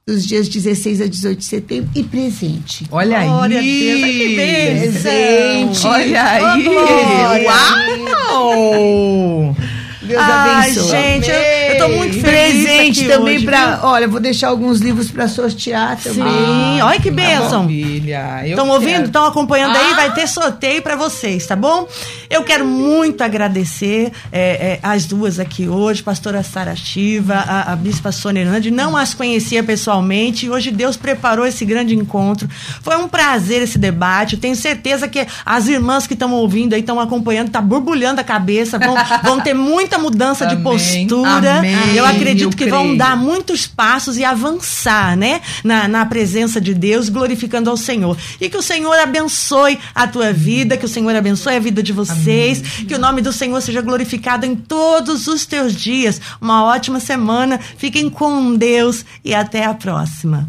dos dias 16 a 18 de setembro e presente. Olha Glória aí! A Deus, que presente! Olha aí! Oh, Uau! Deus Ai, abençoe. gente, eu, eu tô muito feliz. Presente também para. Olha, vou deixar alguns livros para sortear também. Sim, olha que bênção. Maravilha. Estão ouvindo? Estão acompanhando ah. aí? Vai ter sorteio para vocês, tá bom? Eu quero muito agradecer é, é, as duas aqui hoje, pastora Sara Shiva, a, a bispa Sônia Hernandes. Não as conhecia pessoalmente e hoje Deus preparou esse grande encontro. Foi um prazer esse debate. Eu tenho certeza que as irmãs que estão ouvindo aí, estão acompanhando, tá borbulhando a cabeça, vão, vão ter muita mudança de postura. Amém. Eu acredito Eu que vão dar muitos passos e avançar, né? Na, na presença de Deus, glorificando ao Senhor. E que o Senhor abençoe a tua vida, que o Senhor abençoe a vida de vocês, Amém. que o nome do Senhor seja glorificado em todos os teus dias. Uma ótima semana. Fiquem com Deus e até a próxima.